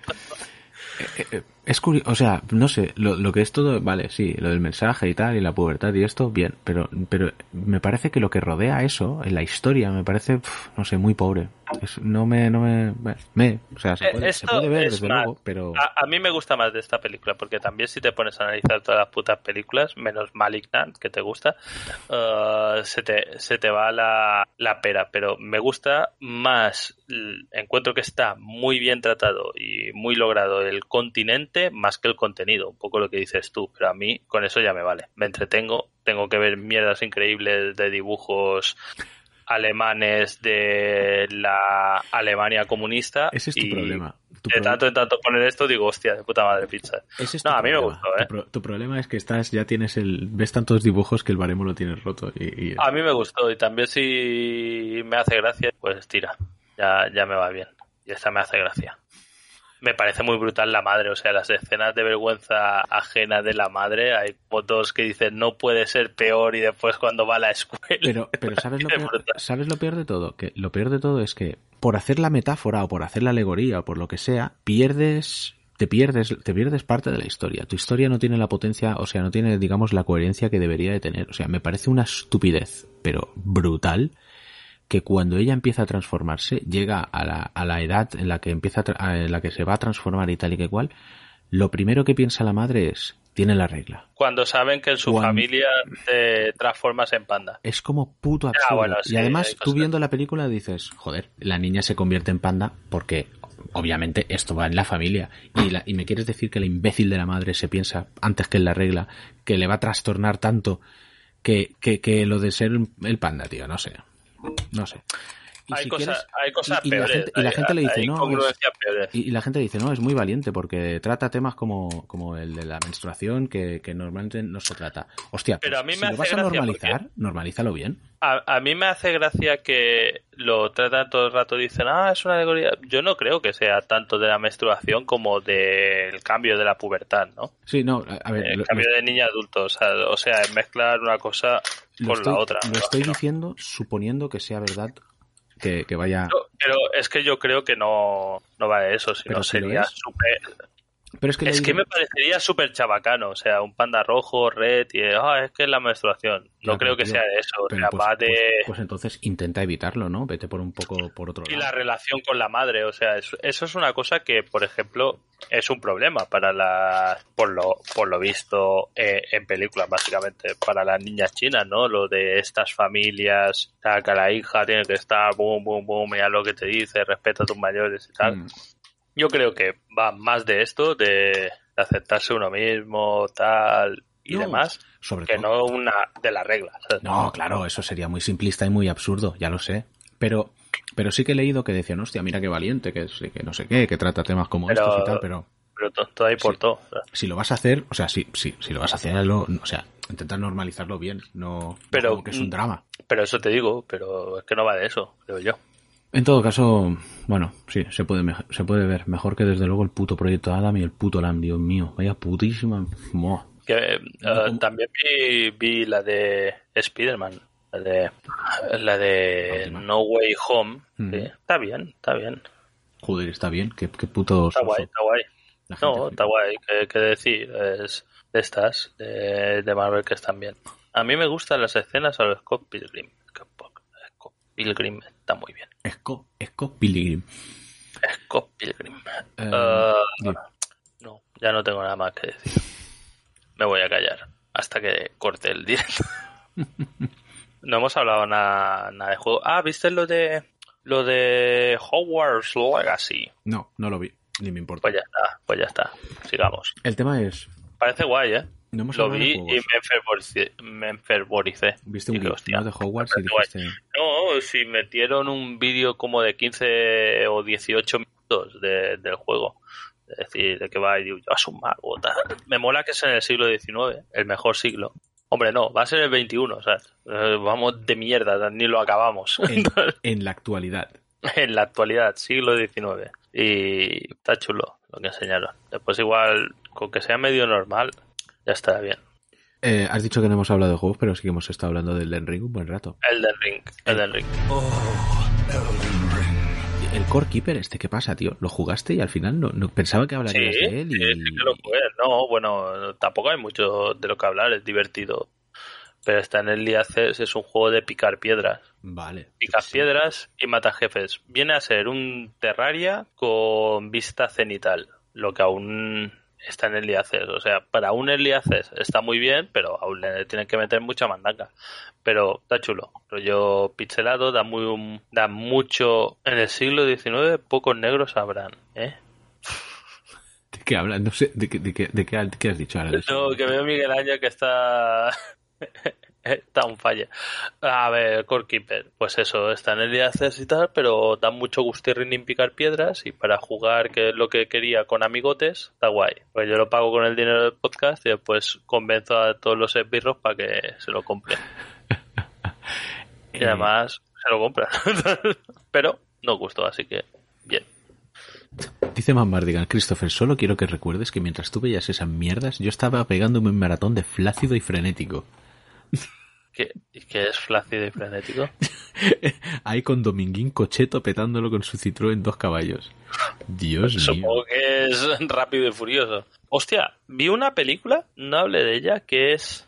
Es curioso, o sea, no sé, lo, lo que es todo, vale, sí, lo del mensaje y tal, y la pubertad y esto, bien, pero, pero me parece que lo que rodea eso, en la historia, me parece, pf, no sé, muy pobre. Es- no me, no me, me, o sea, se Eh, puede, se puede ver, es desde luego, pero... A, a mí me gusta más de esta película, porque también si te pones a analizar todas las putas películas, menos Malignant, que te gusta, eh, se, te, se te va la, la pera. Pero me gusta más, encuentro que está muy bien tratado y muy logrado el continente más que el contenido, un poco lo que dices tú. Pero a mí con eso ya me vale. Me entretengo, tengo que ver mierdas increíbles de dibujos alemanes de la Alemania comunista. Ese es tu y- problema. Tu de tanto en tanto poner esto, digo, hostia, de puta madre pizza. Ese es No, a mí me problema. gustó, ¿eh? Tu, pro- tu problema es que estás, ya tienes el, ves tantos dibujos que el baremo lo tienes roto y, y- A mí me gustó y también si me hace gracia, pues tira, ya, ya me va bien. Y esta me hace gracia. Me parece muy brutal la madre, o sea, las escenas de vergüenza ajena de la madre, hay fotos que dicen no puede ser peor y después cuando va a la escuela. Pero, pero ¿sabes lo, [laughs] peor. ¿sabes lo peor de todo? Que lo peor de todo es que por hacer la metáfora o por hacer la alegoría o por lo que sea, pierdes, te pierdes, te pierdes parte de la historia. Tu historia no tiene la potencia, o sea, no tiene, digamos, la coherencia que debería de tener. O sea, me parece una estupidez, pero brutal, que cuando ella empieza a transformarse, llega a la, a la edad en la que empieza a en la que se va a transformar y tal y que cual, lo primero que piensa la madre es, tiene la regla. Cuando saben que en su Cuando- familia te transformas en panda. es como puto absurdo. bueno, sí, y además, tú viendo la película dices, joder, la niña se convierte en panda porque obviamente esto va en la familia. Y, la- y me quieres decir que la imbécil de la madre se piensa, antes que en la regla, que le va a trastornar tanto que, que, que lo de ser el panda, tío, no sé. No sé. Y Hay, si cosas, quieres- hay cosas y- y la peores. gente- y la hay- gente le dice, no, peores. y, la gente dice, no, es muy valiente porque trata temas como, como el de la menstruación que, que normalmente no se trata. Hostia, Pero pues, a mí si me lo hace vas a normalizar, normalízalo bien. A, a mí me hace gracia que lo tratan todo el rato, dicen, ah, es una alegoría. Yo no creo que sea tanto de la menstruación como del cambio de la pubertad, ¿no? Sí, no, a ver, El lo, cambio de niña a adulto, o sea, o sea, mezclar una cosa lo con estoy, la otra. lo estoy diciendo suponiendo que sea verdad que, que vaya... No, Pero es que yo creo que no, no va de eso, sino Pero si sería súper... Pero es que, Es me parecería súper chabacano, o sea, un panda rojo, red, y ah, es que es la menstruación. No creo que tío, sea de eso, o pero sea, pues, de... pues- pues entonces intenta evitarlo, ¿no? Vete por un poco por otro y lado. la relación con la madre, o sea, eso, eso es una cosa que, por ejemplo, es un problema para las, por lo, por lo visto eh, en películas, básicamente, para las niñas chinas, ¿no? Lo de estas familias, o sea, que la hija tiene que estar, boom, boom, boom, mira lo que te dice, respeta a tus mayores y tal. Mm. Yo creo que va más de esto, de, aceptarse uno mismo, tal y No, demás, Sobre que todo... no una de las reglas. No, claro, eso sería muy simplista y muy absurdo, ya lo sé. Pero, pero sí que he leído que decían, hostia, mira qué valiente, que, que no sé qué, que trata temas como Pero- estos y tal, pero Pero to- todo ahí por Sí. todo. o sea. si lo vas a hacer, o sea, sí, sí, si lo vas a hacer, hazlo, o sea, intentar normalizarlo bien, no, no Pero- como que es un drama. Pero eso te digo, pero es que no va de eso, creo yo. En todo caso, bueno, sí, se puede, se puede ver mejor que desde luego el puto proyecto Adam y el puto Lam, Dios mío, vaya putísima. Que, eh, también vi, vi la de Spider-Man, la de, la de. No Way Home. Ujú. sí, está bien, está bien. Joder, está bien, qué, qué puto Está guay, está guay. No, está guay, qué, qué decir. Es de estas, de, de Marvel, que están bien. A mí me gustan las escenas a los Scott Pilgrim. Scott Pilgrim está muy bien. Esco, Esco Pilgrim. Scott Pilgrim. Eh, Ah, no, ya no tengo nada más que decir. Me voy a callar hasta que corte el directo. [laughs] no hemos hablado nada, nada de juego. Ah, ¿viste lo de lo de Hogwarts Legacy? no, no lo vi, ni me importa. Pues ya está, pues ya está. Sigamos. El tema es, Parece guay, ¿eh? No Lo vi y me enfervoricé. Me enfervoricé. Viste un ¿no? de Hogwarts y dijiste, No, si metieron un vídeo como de 15 o 18 minutos de- del juego. Es decir, de que va y digo, yo un mago. tal. Me mola que es en el siglo XIX, el mejor siglo. Hombre, no, va a ser el 21, ¿sabes? Eh, Vamos de mierda, ni lo acabamos. en, [laughs] en la actualidad. en la actualidad, siglo XIX. Y está chulo lo que enseñaron. Después igual, con que sea medio normal, ya estará bien. Eh, has dicho que no hemos hablado de juegos, pero sí que hemos estado hablando del Elden Ring un buen rato. Elden Ring, Elden Ring. El Core Keeper, este, ¿qué pasa, tío? ¿Lo jugaste y al final no, no- pensaba que Sí, hablarías de él? Y... sí, sí que lo jugué. No, bueno, tampoco hay mucho de lo que hablar, es divertido. Pero está en el Access, es un juego de picar piedras. Vale. Picas Sí. piedras y matas jefes. Viene a ser un Terraria con vista cenital, lo que aún está en el Access. O sea, para un Early Access está muy bien, pero aún le tienen que meter mucha mandanga. Pero está chulo. Rollo pixelado, da, muy, da mucho... En el siglo XIX pocos negros habrán, ¿eh? ¿De qué hablas? No sé, ¿de qué, de qué, de qué, de qué has dicho ahora? No, que veo a Miguel Ángel que está. Está un falla. A ver, Core Keeper, pues eso, está en el día de y tal, pero da mucho gustirrin en picar piedras y para jugar, que es lo que quería con amigotes, está guay. Pues yo lo pago con el dinero del podcast y después convenzo a todos los esbirros para que se lo compren. [laughs] Y además se lo compran. [laughs] pero no gustó, así que bien. Dice Mambardigan, Christopher, solo quiero que recuerdes que mientras tú veías esas mierdas, yo estaba pegándome un maratón de flácido y frenético. ¿Qué, qué es flácido y frenético? [laughs] Ahí con Dominguín Cocheto petándolo con su Citroën dos caballos. Dios mío. Supongo que es [laughs] rápido y furioso. Hostia, vi una película, no hablé de ella, que es.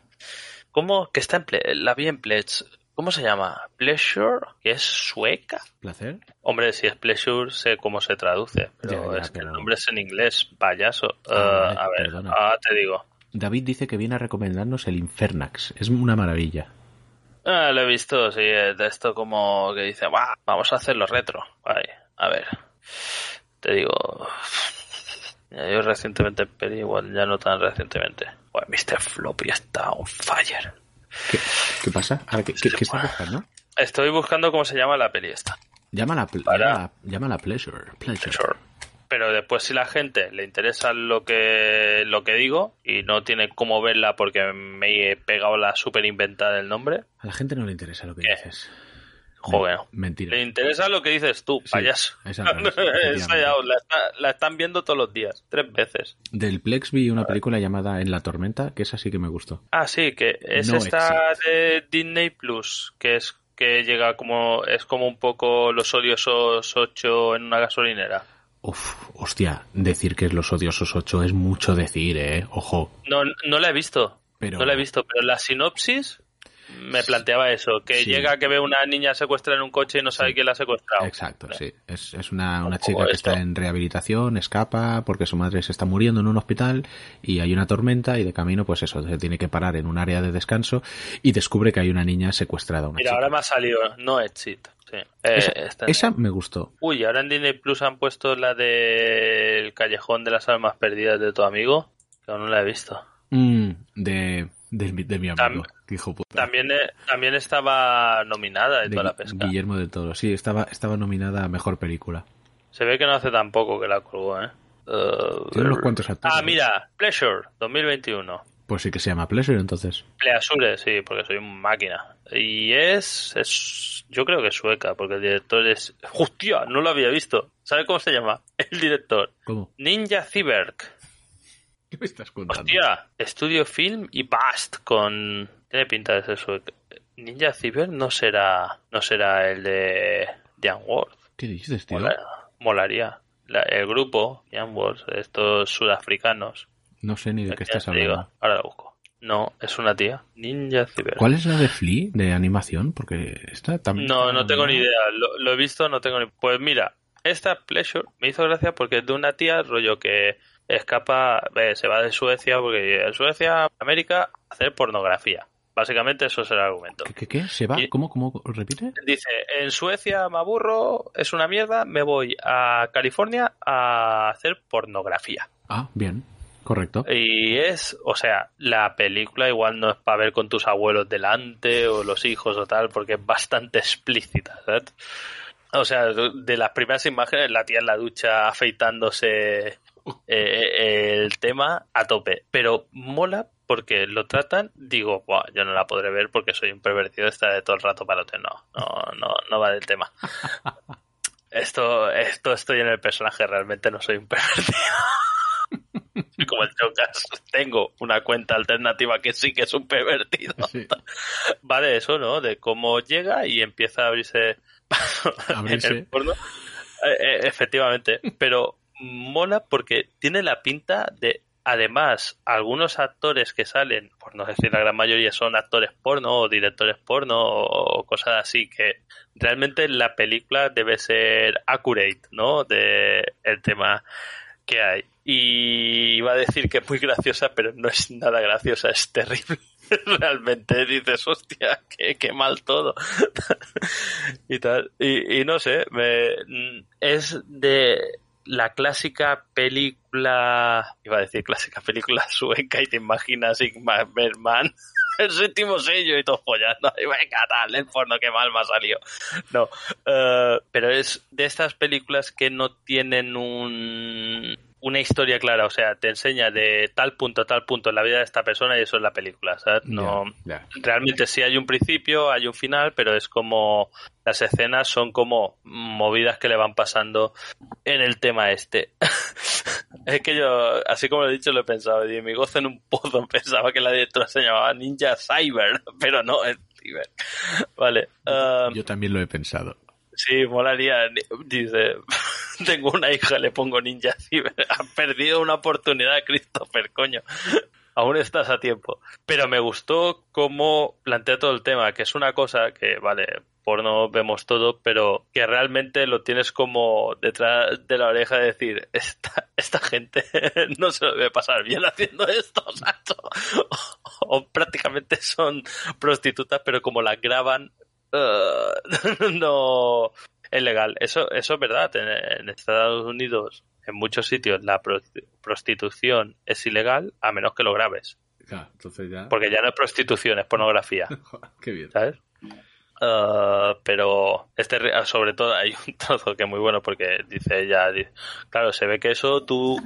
¿Cómo? Que está en. Ple- la vi en Pledge. ¿Cómo se llama? Pleasure, que es sueca. ¿Placer? Hombre, si es pleasure, sé cómo se traduce, pero Ya, ya, es que pero- el nombre es en inglés, payaso. Ah, vale, a ver, perdona. ah, te digo. David dice que viene a recomendarnos el Infernax. Es una maravilla. Ah, lo he visto, sí, de esto como que dice, "Buah, vamos a hacerlo retro. Ay, a ver, te digo, [laughs] yo recientemente en peli, igual ya no tan recientemente. Bueno, Mr. Floppy está on fire. ¿Qué, qué pasa? Ahora, ¿qué, qué, qué estás buscando? Estoy buscando cómo se llama la peli esta. Llámala, pl- Para- llámala, llámala Pleasure. Pleasure. Sure. Pero después si la gente le interesa lo que lo que digo y no tiene cómo verla porque me he pegado la super inventada del nombre, A la gente no le interesa lo que ¿Qué? dices. joder. Mentira. Le interesa lo que dices tú, Sí, payaso. [laughs] Esa ya la, está- la están viendo todos los días, tres veces. Del Plex vi una película llamada En la tormenta, que esa sí que me gustó. Ah, sí, que es No esta de Disney Plus, que es que llega como es como un poco los odiosos 8 en una gasolinera. Uf, hostia, decir que es los odiosos 8 es mucho decir, eh. Ojo. No, no la he visto. Pero- No la he visto, pero la sinopsis me planteaba eso, que Sí. llega que ve una niña secuestrada en un coche y no sabe quién la ha secuestrado. Exacto, sí. Es, es una, una Un chica que esto. está en rehabilitación, escapa porque su madre se está muriendo en un hospital y hay una tormenta y de camino, pues eso, se tiene que parar en un área de descanso y descubre que hay una niña secuestrada. Una Mira, chica. ahora me ha salido No Exit. Sí. Eh, esa, está- esa me gustó. Uy, ahora en Disney Plus han puesto la del Callejón de las Almas Perdidas de tu amigo, que aún no la he visto. Mm, de, de, mi- de mi amigo, Tam- que hijo puta. También, eh, también estaba nominada de toda la pesca. Guillermo del Toro. Sí, estaba, estaba nominada a mejor película. Se ve que no hace tampoco que la colgó, ¿eh? Uh, Tiene unos cuantos actores. Ah, mira, Pleasure, 2021. Pues sí que se llama Pleasure, entonces. Pleasure, sí, porque soy un máquina. Y es, es. Yo creo que es sueca, porque el director es. ¡Hostia! No lo había visto. ¿Sabe cómo se llama? [laughs] El director. ¿Cómo? Ninja Cyberg. [laughs] ¿Qué me estás contando? Hostia, Estudio Film y Bast con. Tiene pinta de ser sueca. Ninja Cyberg no será. No será el de. Jan Worth. ¿Qué dices, tío? Mola- molaría. La- el grupo, Jan Worth, estos sudafricanos. No sé ni de qué estás digo, hablando. ahora la busco. No, es una tía. Ninja Cyberg. ¿Cuál es la de Flea, de animación? Porque esta también... No, no tengo ni idea. Lo, lo he visto, no tengo ni. Pues mira, esta Pleasure me hizo gracia porque es de una tía, rollo que escapa, eh, se va de Suecia, porque en Suecia, América, a hacer pornografía. Básicamente eso es el argumento. ¿Qué, qué, qué? ¿Se va? Y- ¿Cómo, cómo? ¿Repite? Dice, en Suecia me aburro, es una mierda, me voy a California a hacer pornografía. Ah, bien. Correcto. Y es, o sea, la película igual no es para ver con tus abuelos delante o los hijos o tal, porque es bastante [laughs] explícita, ¿sabes? O sea, de las primeras imágenes, la tía en la ducha afeitándose eh, el tema a tope. Pero mola porque lo tratan, digo, "Buah, yo no la podré ver porque soy un pervertido, está de todo el rato para No, no, no, no va del tema. [laughs] esto, esto estoy en el personaje, realmente no soy un [laughs] pervertido. [laughs] Como el Chocas, [laughs] tengo una cuenta alternativa que sí que es un pervertido. Sí. [laughs] Va de eso, ¿no? De cómo llega y empieza a abrirse, Abrirse. en el porno. Eh, eh, efectivamente, pero mola porque tiene la pinta de, además, algunos actores que salen, por no decir la gran mayoría, son actores porno o directores porno o cosas así que realmente la película debe ser accurate, ¿no? De el tema que hay. Y iba a decir que es muy graciosa, pero no es nada graciosa, es terrible. [laughs] Realmente dices, hostia, qué, qué mal todo. [laughs] y tal. Y, y no sé, me- es de la clásica película, iba a decir clásica película [laughs] sueca y te imaginas Ingmar Bergman, el séptimo sello y todo follando. Y venga, tal, el porno, qué mal me ha salido. No, eh, pero es de estas películas que no tienen un, una historia clara, o sea, te enseña de tal punto a tal punto en la vida de esta persona y eso es la película, ¿sabes? No, realmente sí hay un principio, hay un final, pero es como las escenas son como movidas que le van pasando en el tema este. [laughs] es que yo, así como lo he dicho, lo he pensado, y mi gozo en un pozo [laughs] pensaba que la directora se llamaba Ninja Cyber, [laughs] pero no, es Cyber. Vale. Yo también lo he pensado. Sí, molaría. Dice, [laughs] tengo una hija, le pongo ninja [laughs] ciber. Han perdido una oportunidad, Christopher, coño. [laughs] Aún estás a tiempo. Pero me gustó cómo plantea todo el tema, que es una cosa que, vale, porno vemos todo, pero que realmente lo tienes como detrás de la oreja de decir, esta, gente no se debe pasar bien haciendo esto, Sacho. O, prácticamente son prostitutas, pero como las graban, no es legal. Eso, eso es verdad. En, en Estados Unidos, en muchos sitios, la prosti- prostitución es ilegal a menos que lo grabes. Claro, entonces ya. Porque ya no es prostitución, es pornografía. [laughs] Qué bien. ¿sabes? Ah, pero este re- sobre todo hay un [laughs] trozo que es muy bueno porque dice ella, claro, se ve que eso tú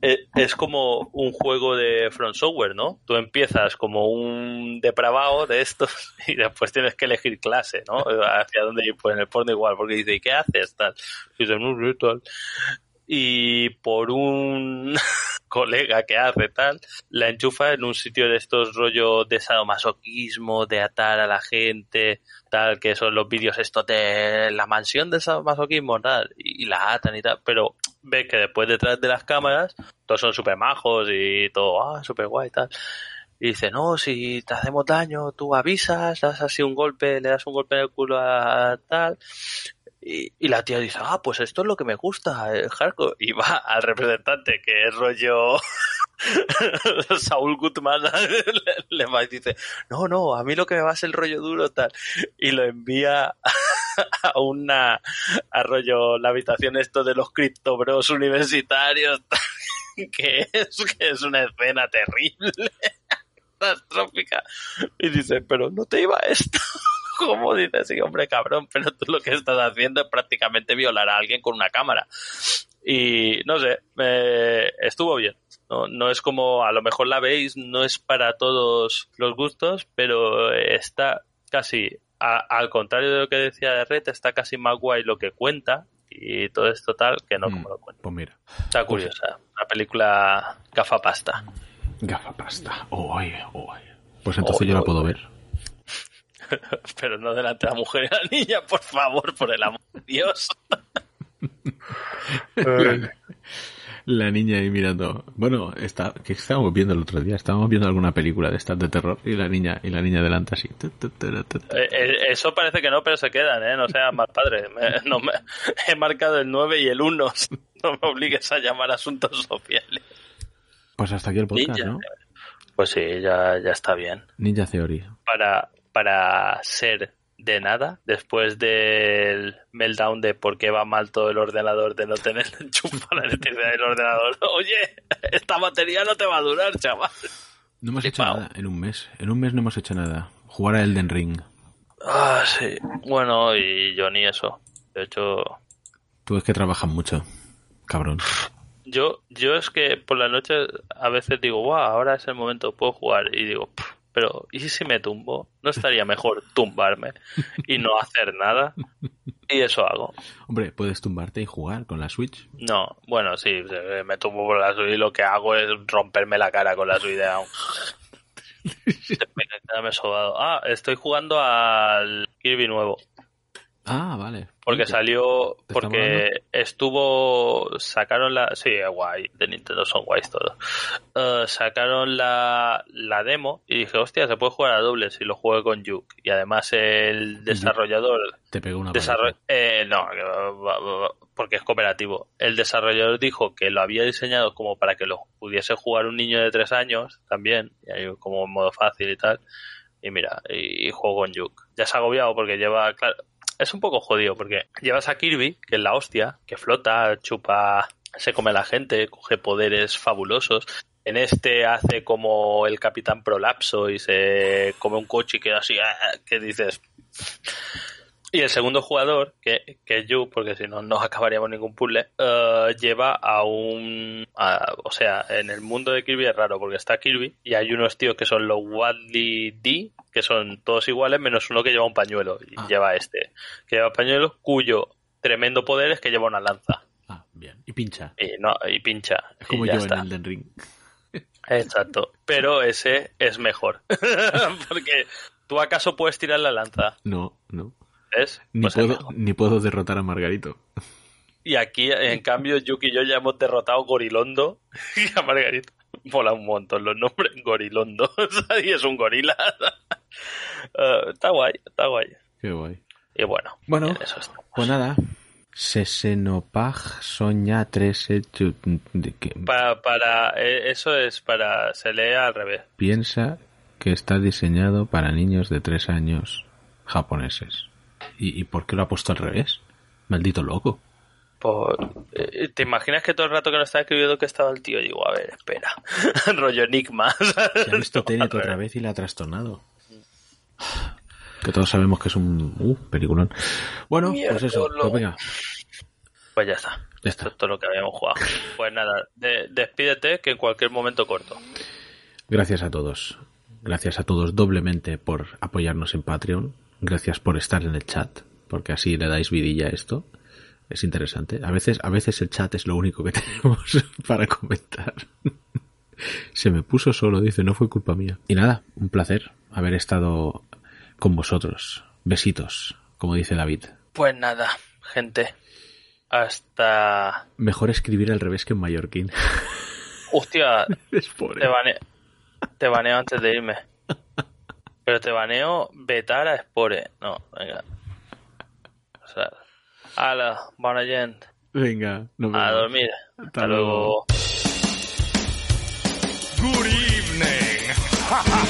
es como un juego de Front Software, ¿no? Tú empiezas como un depravado de estos [laughs] y después tienes que elegir clase, ¿no? Hacia dónde ir, pues en el porno igual, porque dice, ¿y qué haces? Tal. Y dice, no tal. Y por un [laughs] colega que hace tal, la enchufa en un sitio de estos rollos de sadomasoquismo, de atar a la gente, tal, que son los vídeos estos de la mansión del sadomasoquismo, tal, y la atan y tal, pero ves que después detrás de las cámaras todos son súper majos y todo, ah, súper guay y tal. Y dice, no, si te hacemos daño, tú avisas, das así un golpe, le das un golpe en el culo a tal. Y, y la tía dice, ah, pues esto es lo que me gusta, el hardcore. Y va al representante, que es rollo [laughs] Saúl Gutman, [laughs] le, va y dice, no, no, a mí lo que me va es el rollo duro, tal. Y lo envía [laughs] a una, a rollo, la habitación esto de los criptobros universitarios, [laughs] que es, que es una escena terrible, [laughs] catastrófica. Y dice, pero no te iba esto. ¿Cómo dices? Sí, hombre, cabrón, pero tú lo que estás haciendo es prácticamente violar a alguien con una cámara. Y no sé, estuvo bien. No, no es como, a lo mejor la veis, no es para todos los gustos, pero está casi, a- al contrario de lo que decía de Red, está casi más guay lo que cuenta y todo esto tal que no Mm. como lo cuenta. Pues mira, Está curiosa. Una película gafapasta. gafapasta. Oh, ay, oh, ay. Pues entonces yo la puedo ver. [laughs] Pero no delante de la mujer y la niña, por favor, por el amor de Dios. [laughs] La niña ahí mirando. Bueno, está, que estábamos viendo el otro día. Estábamos viendo alguna película de estas de terror y la niña y la niña delante así. Eh, eh, Eso parece que no, pero se quedan, ¿eh? No seas mal padre. Me- no me- he marcado el 9 y el 1. [laughs] No me obligues a llamar asuntos sociales. Pues hasta aquí el podcast, Ninja. ¿no? Pues sí, ya, ya está bien. Ninja Theory. Para, para ser de nada, después del meltdown de por qué va mal todo el ordenador, de no tener [laughs] enchufa la electricidad del ordenador. [laughs] Oye, esta batería no te va a durar, chaval. No hemos hecho nada en un mes. En un mes no hemos hecho nada. Jugar a Elden Ring. Ah, sí. Bueno, y yo ni eso. De hecho, Tú es que trabajas mucho. Cabrón. Yo, yo es que por la noche a veces digo, wow, ahora es el momento, puedo jugar. Y digo, "Pff, pero ¿y si me tumbo? ¿No estaría mejor tumbarme y no hacer nada? Y eso hago. Hombre, puedes tumbarte y jugar con la Switch. No, bueno, sí, me tumbo por la Switch y lo que hago es romperme la cara con la Switch de [laughs] sobado. Ah, estoy jugando al Kirby nuevo. Ah, vale. Porque ¿Te- salió, ¿Te está porque estuvo, sacaron la, sí, guay, de Nintendo son guays todos. Eh, sacaron la, la demo y dije, hostia, se puede jugar a dobles y lo jugué con Yuk. Y además el desarrollador, Te pegó una desarroll- eh, no, porque es cooperativo. El desarrollador dijo que lo había diseñado como para que lo pudiese jugar un niño de tres años también, como modo fácil y tal. Y mira, y, y juego con Yuk. Ya se ha agobiado porque lleva, claro, es un poco jodido porque llevas a Kirby, que es la hostia, que flota, chupa, se come a la gente, coge poderes fabulosos. En este hace como el Capitán Prolapso y se come un coche y queda así, ah, que dices. Y el segundo jugador, que, que es Yu, porque si no, no acabaríamos ningún puzzle, eh, lleva a un. a- o sea, en el mundo de Kirby es raro, porque está Kirby y hay unos tíos que son los Wadley D, que son todos iguales, menos uno que lleva un pañuelo. Y Ah. lleva este, que lleva pañuelo, cuyo tremendo poder es que lleva una lanza. Ah, bien. Y pincha. Y, no, y pincha. Es como y yo está. en Elden Ring. Exacto. Pero ese es mejor. [laughs] porque tú acaso puedes tirar la lanza. No, no. ¿Ves? Ni, Pues es puedo, ni puedo derrotar a Margarito. Y aquí, en [laughs] cambio, Yuki y yo ya hemos derrotado Gorilondo [laughs] y a Margarita. Mola un montón los nombres. Gorilondo. [laughs] y es un gorila. Eh, está guay, está guay. Qué guay. Y bueno, Bueno, en eso. Pues nada. Sesenopag soña tres hecho- de que Para, para, eh, eso es para. Se lee al revés. piensa que está diseñado para niños de tres años japoneses. ¿Y, y por qué lo ha puesto al revés? Maldito loco. Por- eh, ¿Te imaginas que todo el rato que nos estaba escribiendo que estaba el tío? Digo, a ver, espera. [laughs] Rollo enigma. Se ha visto Tenet otra vez y la ha trastornado. Que todos sabemos que es un uh, peliculón. Bueno, pues eso. Pues venga, Pues ya está. ya Esto es todo lo que habíamos jugado. Pues nada, de- despídete que en cualquier momento corto. Gracias a todos. Gracias a todos doblemente por apoyarnos en Patreon. Gracias por estar en el chat, porque así le dais vidilla a esto. Es interesante. A veces, a veces el chat es lo único que [laughs] tenemos para comentar. Se me puso solo, dice, no fue culpa mía. Y nada, un placer haber estado con vosotros. Besitos, como dice David. Pues nada, gente. Hasta. Mejor escribir al revés que en mallorquín. Hostia, [laughs] Es pobre. te baneo, te baneo antes de irme. [laughs] Pero te baneo vetar a Spore. No, venga. O sea, ala, buena gente. Venga, nos A vemos. dormir. Hasta Hasta luego. luego. Good evening. [laughs]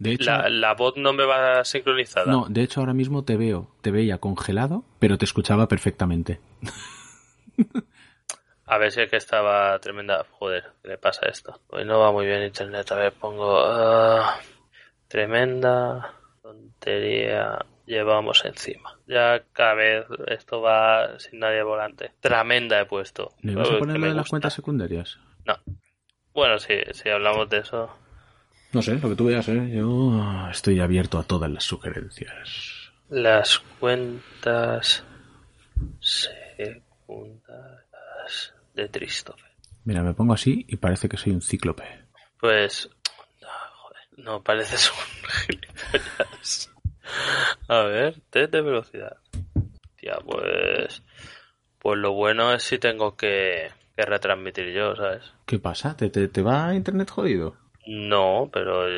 De hecho, La, la voz no me va sincronizada. No, de hecho ahora mismo te veo, te veía congelado, pero te escuchaba perfectamente. [laughs] A ver si es que estaba tremenda. Joder, ¿qué le pasa a esto? Hoy no va muy bien internet. A ver, pongo. ah, tremenda tontería llevamos encima. Ya cada vez esto va sin nadie volante. Tremenda he puesto. ¿Me vas a poner que lo me de las cuentas secundarias? No. Bueno, sí, si hablamos de eso. No sé, lo que tú veas, ¿eh? Yo estoy abierto a todas las sugerencias. Las cuentas secundarias de Christopher. Mira, me pongo así y parece que soy un cíclope. Pues. No, joder, no pareces un [laughs] gilipollas. A ver, test de velocidad. Tía, pues. Pues lo bueno es si tengo que, que retransmitir yo, ¿sabes? ¿Qué pasa? ¿Te, te, te va a internet jodido? No, pero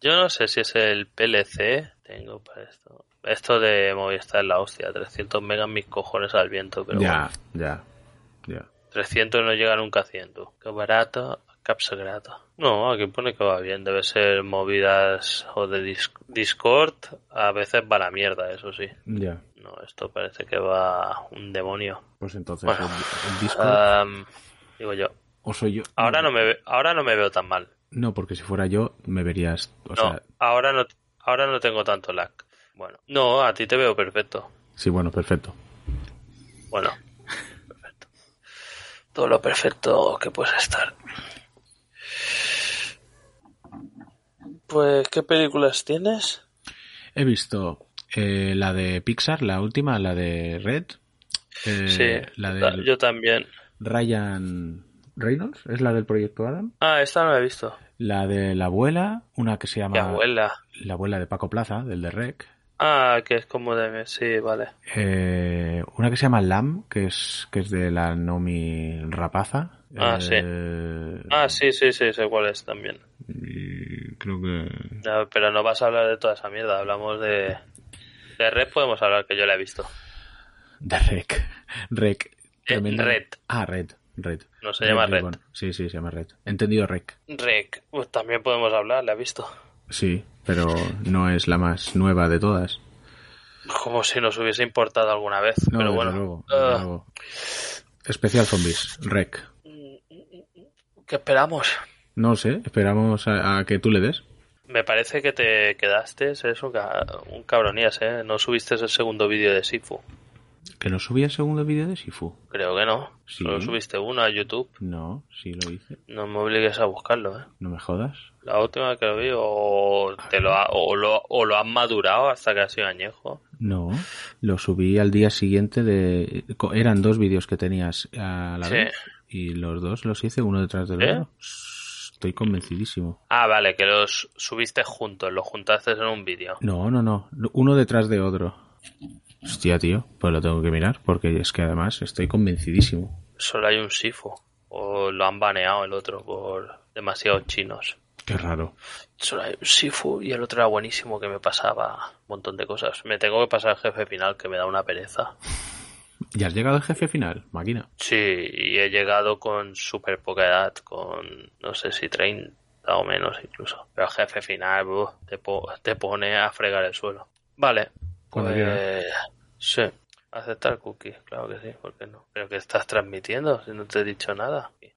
yo no sé si es el PLC. Tengo para esto. Esto de Movistar es la hostia. 300 megas mis cojones al viento, pero ya, bueno. ya, ya. 300 no llega nunca a 100. Qué barato, capsa grata. No, aquí pone que va bien. Debe ser movidas o de dis- Discord. A veces va la mierda, eso sí. Ya. No, esto parece que va un demonio. Pues entonces Bueno. el, el Discord digo yo. o soy yo. Ahora no me ahora no me veo tan mal. No, porque si fuera yo me verías, o no, sea, ahora no ahora no tengo tanto lag. Bueno, no, a ti te veo perfecto. sí, bueno, perfecto. Bueno, perfecto. Todo lo perfecto que puedes estar. Pues, ¿qué películas tienes? He visto eh, la de Pixar, la última, la de Red. eh, sí, la de yo también. Ryan Reynolds, es la del proyecto Adam. Ah, esta no la he visto. La de la abuela, una que se llama abuela. La abuela de Paco Plaza, del de Rec. Ah, que es como de... Sí, vale. Eh, una que se llama Lam, que es, que es de la Nomi Rapaza. Ah, sí. Eh, Ah, sí, sí, sí, sé cuál es también. y creo que... No, pero no vas a hablar de toda esa mierda, hablamos de... De Red podemos hablar, que yo la he visto. De Rec. [laughs] Rec. tremenda- Red. Ah, Red. Red. No se llama Red. Ribbon. Sí, sí, se llama Red. Entendido Rec. Rec, pues también podemos hablar, la he visto. Sí, pero no es la más nueva de todas. Como si nos hubiese importado alguna vez, No, pero bueno. luego, Ah, luego. Especial Zombies, Rec. ¿Qué esperamos? No sé, esperamos a, a que tú le des. Me parece que te quedaste, es un, ca- un cabronías, ¿eh? No subiste el segundo vídeo de Sifu. ¿Que no subí el segundo vídeo de Sifu? Creo que no. Sí. Solo subiste uno a YouTube. No, sí lo hice. No me obligues a buscarlo, ¿eh? No me jodas. La última que lo vi o, te lo, ha- o, lo, o lo han madurado hasta que ha sido añejo. No, lo subí al día siguiente de... Eran dos vídeos que tenías a la Sí. vez y los dos los hice uno detrás del ¿Eh? otro. Estoy convencidísimo. Ah, vale, que los subiste juntos, los juntaste en un vídeo. No, no, no. Uno detrás de otro. Hostia, tío. Pues lo tengo que mirar porque es que además estoy convencidísimo. Solo hay un Sifu. O lo han baneado el otro por demasiados chinos. Qué raro. Solo hay un Sifu y el otro era buenísimo que me pasaba un montón de cosas. Me tengo que pasar el jefe final que me da una pereza. ¿Ya has llegado al jefe final, máquina? Sí, y he llegado con súper poca edad, con no sé si 30 o menos incluso. Pero el jefe final te, po- te pone a fregar el suelo. Vale. Cuando Pues, sí. Aceptar cookies, claro que sí, ¿por qué no? Pero que estás transmitiendo si no te he dicho nada.